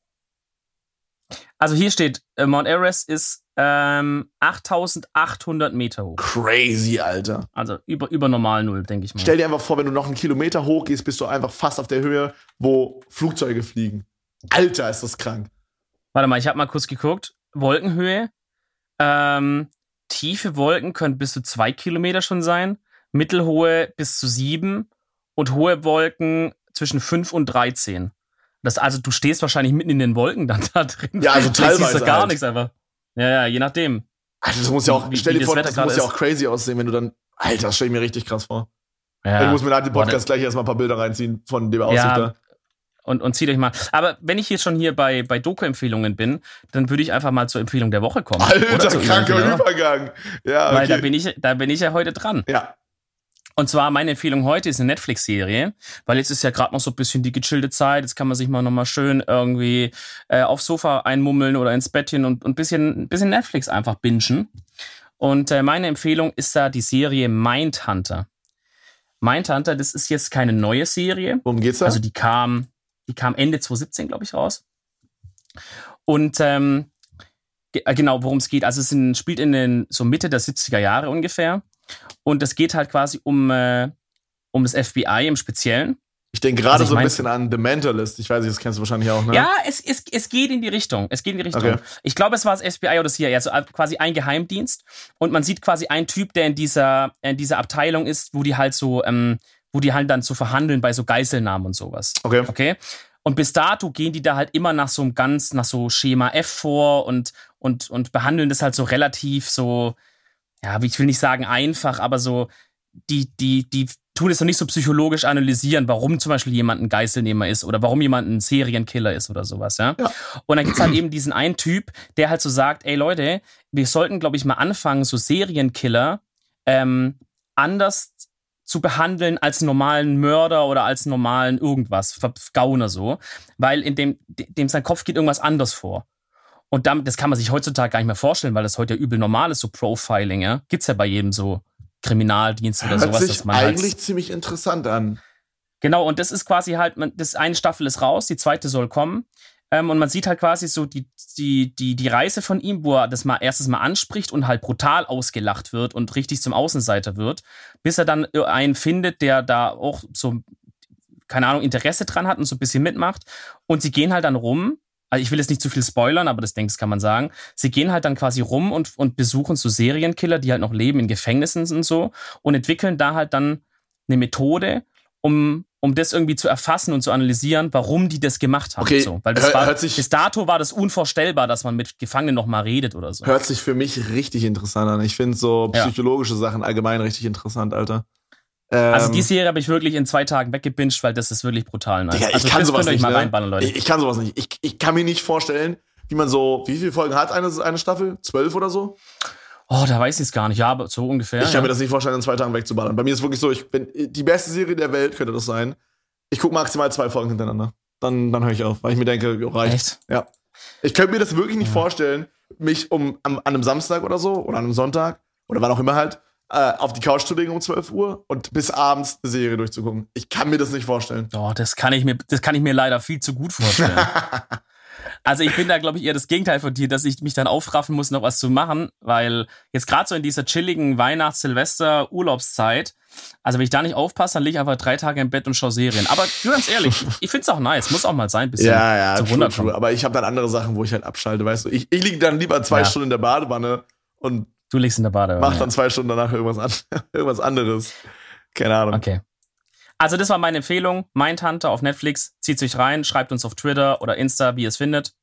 Also hier steht, äh, Mount Everest ist ähm, 8800 Meter hoch. Crazy, Alter. Also über, über normal Null, denke ich mal. Stell dir einfach vor, wenn du noch einen Kilometer hoch gehst, bist du einfach fast auf der Höhe, wo Flugzeuge fliegen. Alter, ist das krank. Warte mal, ich habe mal kurz geguckt. Wolkenhöhe. Ähm, tiefe Wolken können bis zu zwei Kilometer schon sein. Mittelhohe bis zu sieben. Und hohe Wolken zwischen fünf und 13. Das, also du stehst wahrscheinlich mitten in den Wolken dann da drin. Ja, also Vielleicht siehst teilweise du gar halt. nichts einfach. Ja, ja, je nachdem. Alter, das muss ja auch, Wie- stell dir das vor, Wetter das muss ja auch crazy aussehen, wenn du dann. Alter, das stell ich mir richtig krass vor. Ja. ich muss mir nach dem Boah, Podcast gleich erstmal ein paar Bilder reinziehen von dem Aussicht Ja, da. und, und zieht euch mal. Aber wenn ich jetzt schon hier bei, bei Doku-Empfehlungen bin, dann würde ich einfach mal zur Empfehlung der Woche kommen. Alter, kranker. Übergang. Ja, Weil da okay. bin, ich, da bin ich ja heute dran. Ja, Und zwar meine Empfehlung heute ist eine Netflix-Serie, weil jetzt ist ja gerade noch so ein bisschen die gechillte Zeit. Jetzt kann man sich mal nochmal schön irgendwie äh, aufs Sofa einmummeln oder ins Bettchen und ein bisschen, ein bisschen Netflix einfach bingen. Und äh, meine Empfehlung ist da die Serie Mindhunter. Mindhunter, das ist jetzt keine neue Serie. Worum geht's da? Also die kam, die kam Ende 2017, glaube ich, raus. Und ähm, äh, genau, worum es geht. Also es in, spielt in den so Mitte der 70er Jahre ungefähr. Und es geht halt quasi um, äh, um das FBI im Speziellen. Ich denke gerade also so ein bisschen an The Mentalist. Ich weiß nicht, das kennst du wahrscheinlich auch, ne? Ja, es, es, es geht in die Richtung. Es geht in die Richtung. Okay. Ich glaube, es war das FBI oder CIA, also quasi ein Geheimdienst. Und man sieht quasi einen Typ, der in dieser, in dieser Abteilung ist, wo die halt so, ähm, wo die halt dann zu so verhandeln bei so Geiselnahmen und sowas. Okay. Okay. Und bis dato gehen die da halt immer nach so einem ganz, nach so Schema F vor und, und, und behandeln das halt so relativ so, ja, ich will nicht sagen einfach, aber so, die, die, die tun es noch nicht so psychologisch analysieren, warum zum Beispiel jemand ein Geiselnehmer ist oder warum jemand ein Serienkiller ist oder sowas, ja. ja. Und dann gibt's halt eben diesen einen Typ, der halt so sagt, ey Leute, wir sollten, glaube ich, mal anfangen, so Serienkiller ähm, anders zu behandeln als normalen Mörder oder als normalen irgendwas, Gauner so, weil in dem, dem sein Kopf geht irgendwas anders vor. Und damit, das kann man sich heutzutage gar nicht mehr vorstellen, weil das heute ja übel normal ist, so Profiling, ja. Gibt's ja bei jedem so Kriminaldienst oder Hört sowas. Sich dass man halt eigentlich halt ziemlich interessant an. Genau, und das ist quasi halt, man, das eine Staffel ist raus, die zweite soll kommen. Ähm, und man sieht halt quasi so die, die, die, die Reise von ihm, wo er das mal erstes Mal anspricht und halt brutal ausgelacht wird und richtig zum Außenseiter wird, bis er dann einen findet, der da auch so, keine Ahnung, Interesse dran hat und so ein bisschen mitmacht. Und sie gehen halt dann rum also ich will jetzt nicht zu viel spoilern, aber das denke ich, kann man sagen. Sie gehen halt dann quasi rum und, und besuchen so Serienkiller, die halt noch leben in Gefängnissen und so und entwickeln da halt dann eine Methode, um, um das irgendwie zu erfassen und zu analysieren, warum die das gemacht haben. Okay, so. Weil das war, bis dato war das unvorstellbar, dass man mit Gefangenen noch mal redet oder so. Hört sich für mich richtig interessant an. Ich finde so psychologische ja. Sachen allgemein richtig interessant, Alter. Ähm, also die Serie habe ich wirklich in zwei Tagen weggebinged, weil das ist wirklich brutal nice. Digga, ich also kann sowas nicht, ne? ich, ich, kann sowas nicht. Ich, ich kann mir nicht vorstellen, wie man so, wie viele Folgen hat eine, eine Staffel? Zwölf oder so? Oh, da weiß ich es gar nicht. Ja, aber so ungefähr. Ich kann ja. mir das nicht vorstellen, in zwei Tagen wegzuballern. Bei mir ist wirklich so, ich bin die beste Serie der Welt könnte das sein. Ich gucke maximal zwei Folgen hintereinander. Dann, dann höre ich auf, weil ich mir denke, reicht. Echt? Ja. Ich könnte mir das wirklich nicht ja. vorstellen, mich um am, an einem Samstag oder so oder an einem Sonntag oder wann auch immer halt äh, auf die Couch zu legen um 12 Uhr und bis abends eine Serie durchzugucken. Ich kann mir das nicht vorstellen. Oh, das kann ich mir, das kann ich mir leider viel zu gut vorstellen. also ich bin da, glaube ich, eher das Gegenteil von dir, dass ich mich dann aufraffen muss, noch was zu machen, weil jetzt gerade so in dieser chilligen Weihnachts-, Silvester-, Urlaubszeit, also wenn ich da nicht aufpasse, dann liege ich einfach drei Tage im Bett und schaue Serien. Aber ganz ehrlich, ich finde es auch nice, muss auch mal sein, bisschen ja, ja, zum true, true. Aber ich habe dann andere Sachen, wo ich halt abschalte, weißt du. Ich, ich liege dann lieber zwei ja. Stunden in der Badewanne und Du liegst in der Badewanne. Mach dann zwei Stunden danach irgendwas, an, irgendwas anderes. Keine Ahnung. Okay. Also das war meine Empfehlung. Mindhunter auf Netflix. Zieht sich rein, schreibt uns auf Twitter oder Insta, wie ihr es findet.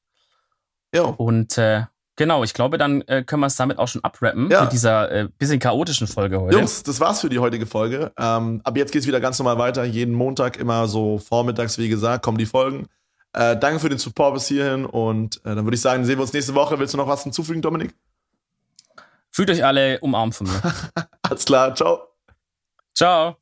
Ja. Und äh, genau, ich glaube, dann äh, können wir es damit auch schon abrappen ja. mit dieser äh, bisschen chaotischen Folge heute. Jungs, das war's für die heutige Folge. Ähm, ab jetzt geht's wieder ganz normal weiter. Jeden Montag immer so vormittags, wie gesagt, kommen die Folgen. Äh, danke für den Support bis hierhin und äh, dann würde ich sagen, sehen wir uns nächste Woche. Willst du noch was hinzufügen, Dominik? Fühlt euch alle umarmt von mir. Alles klar, ciao. Ciao.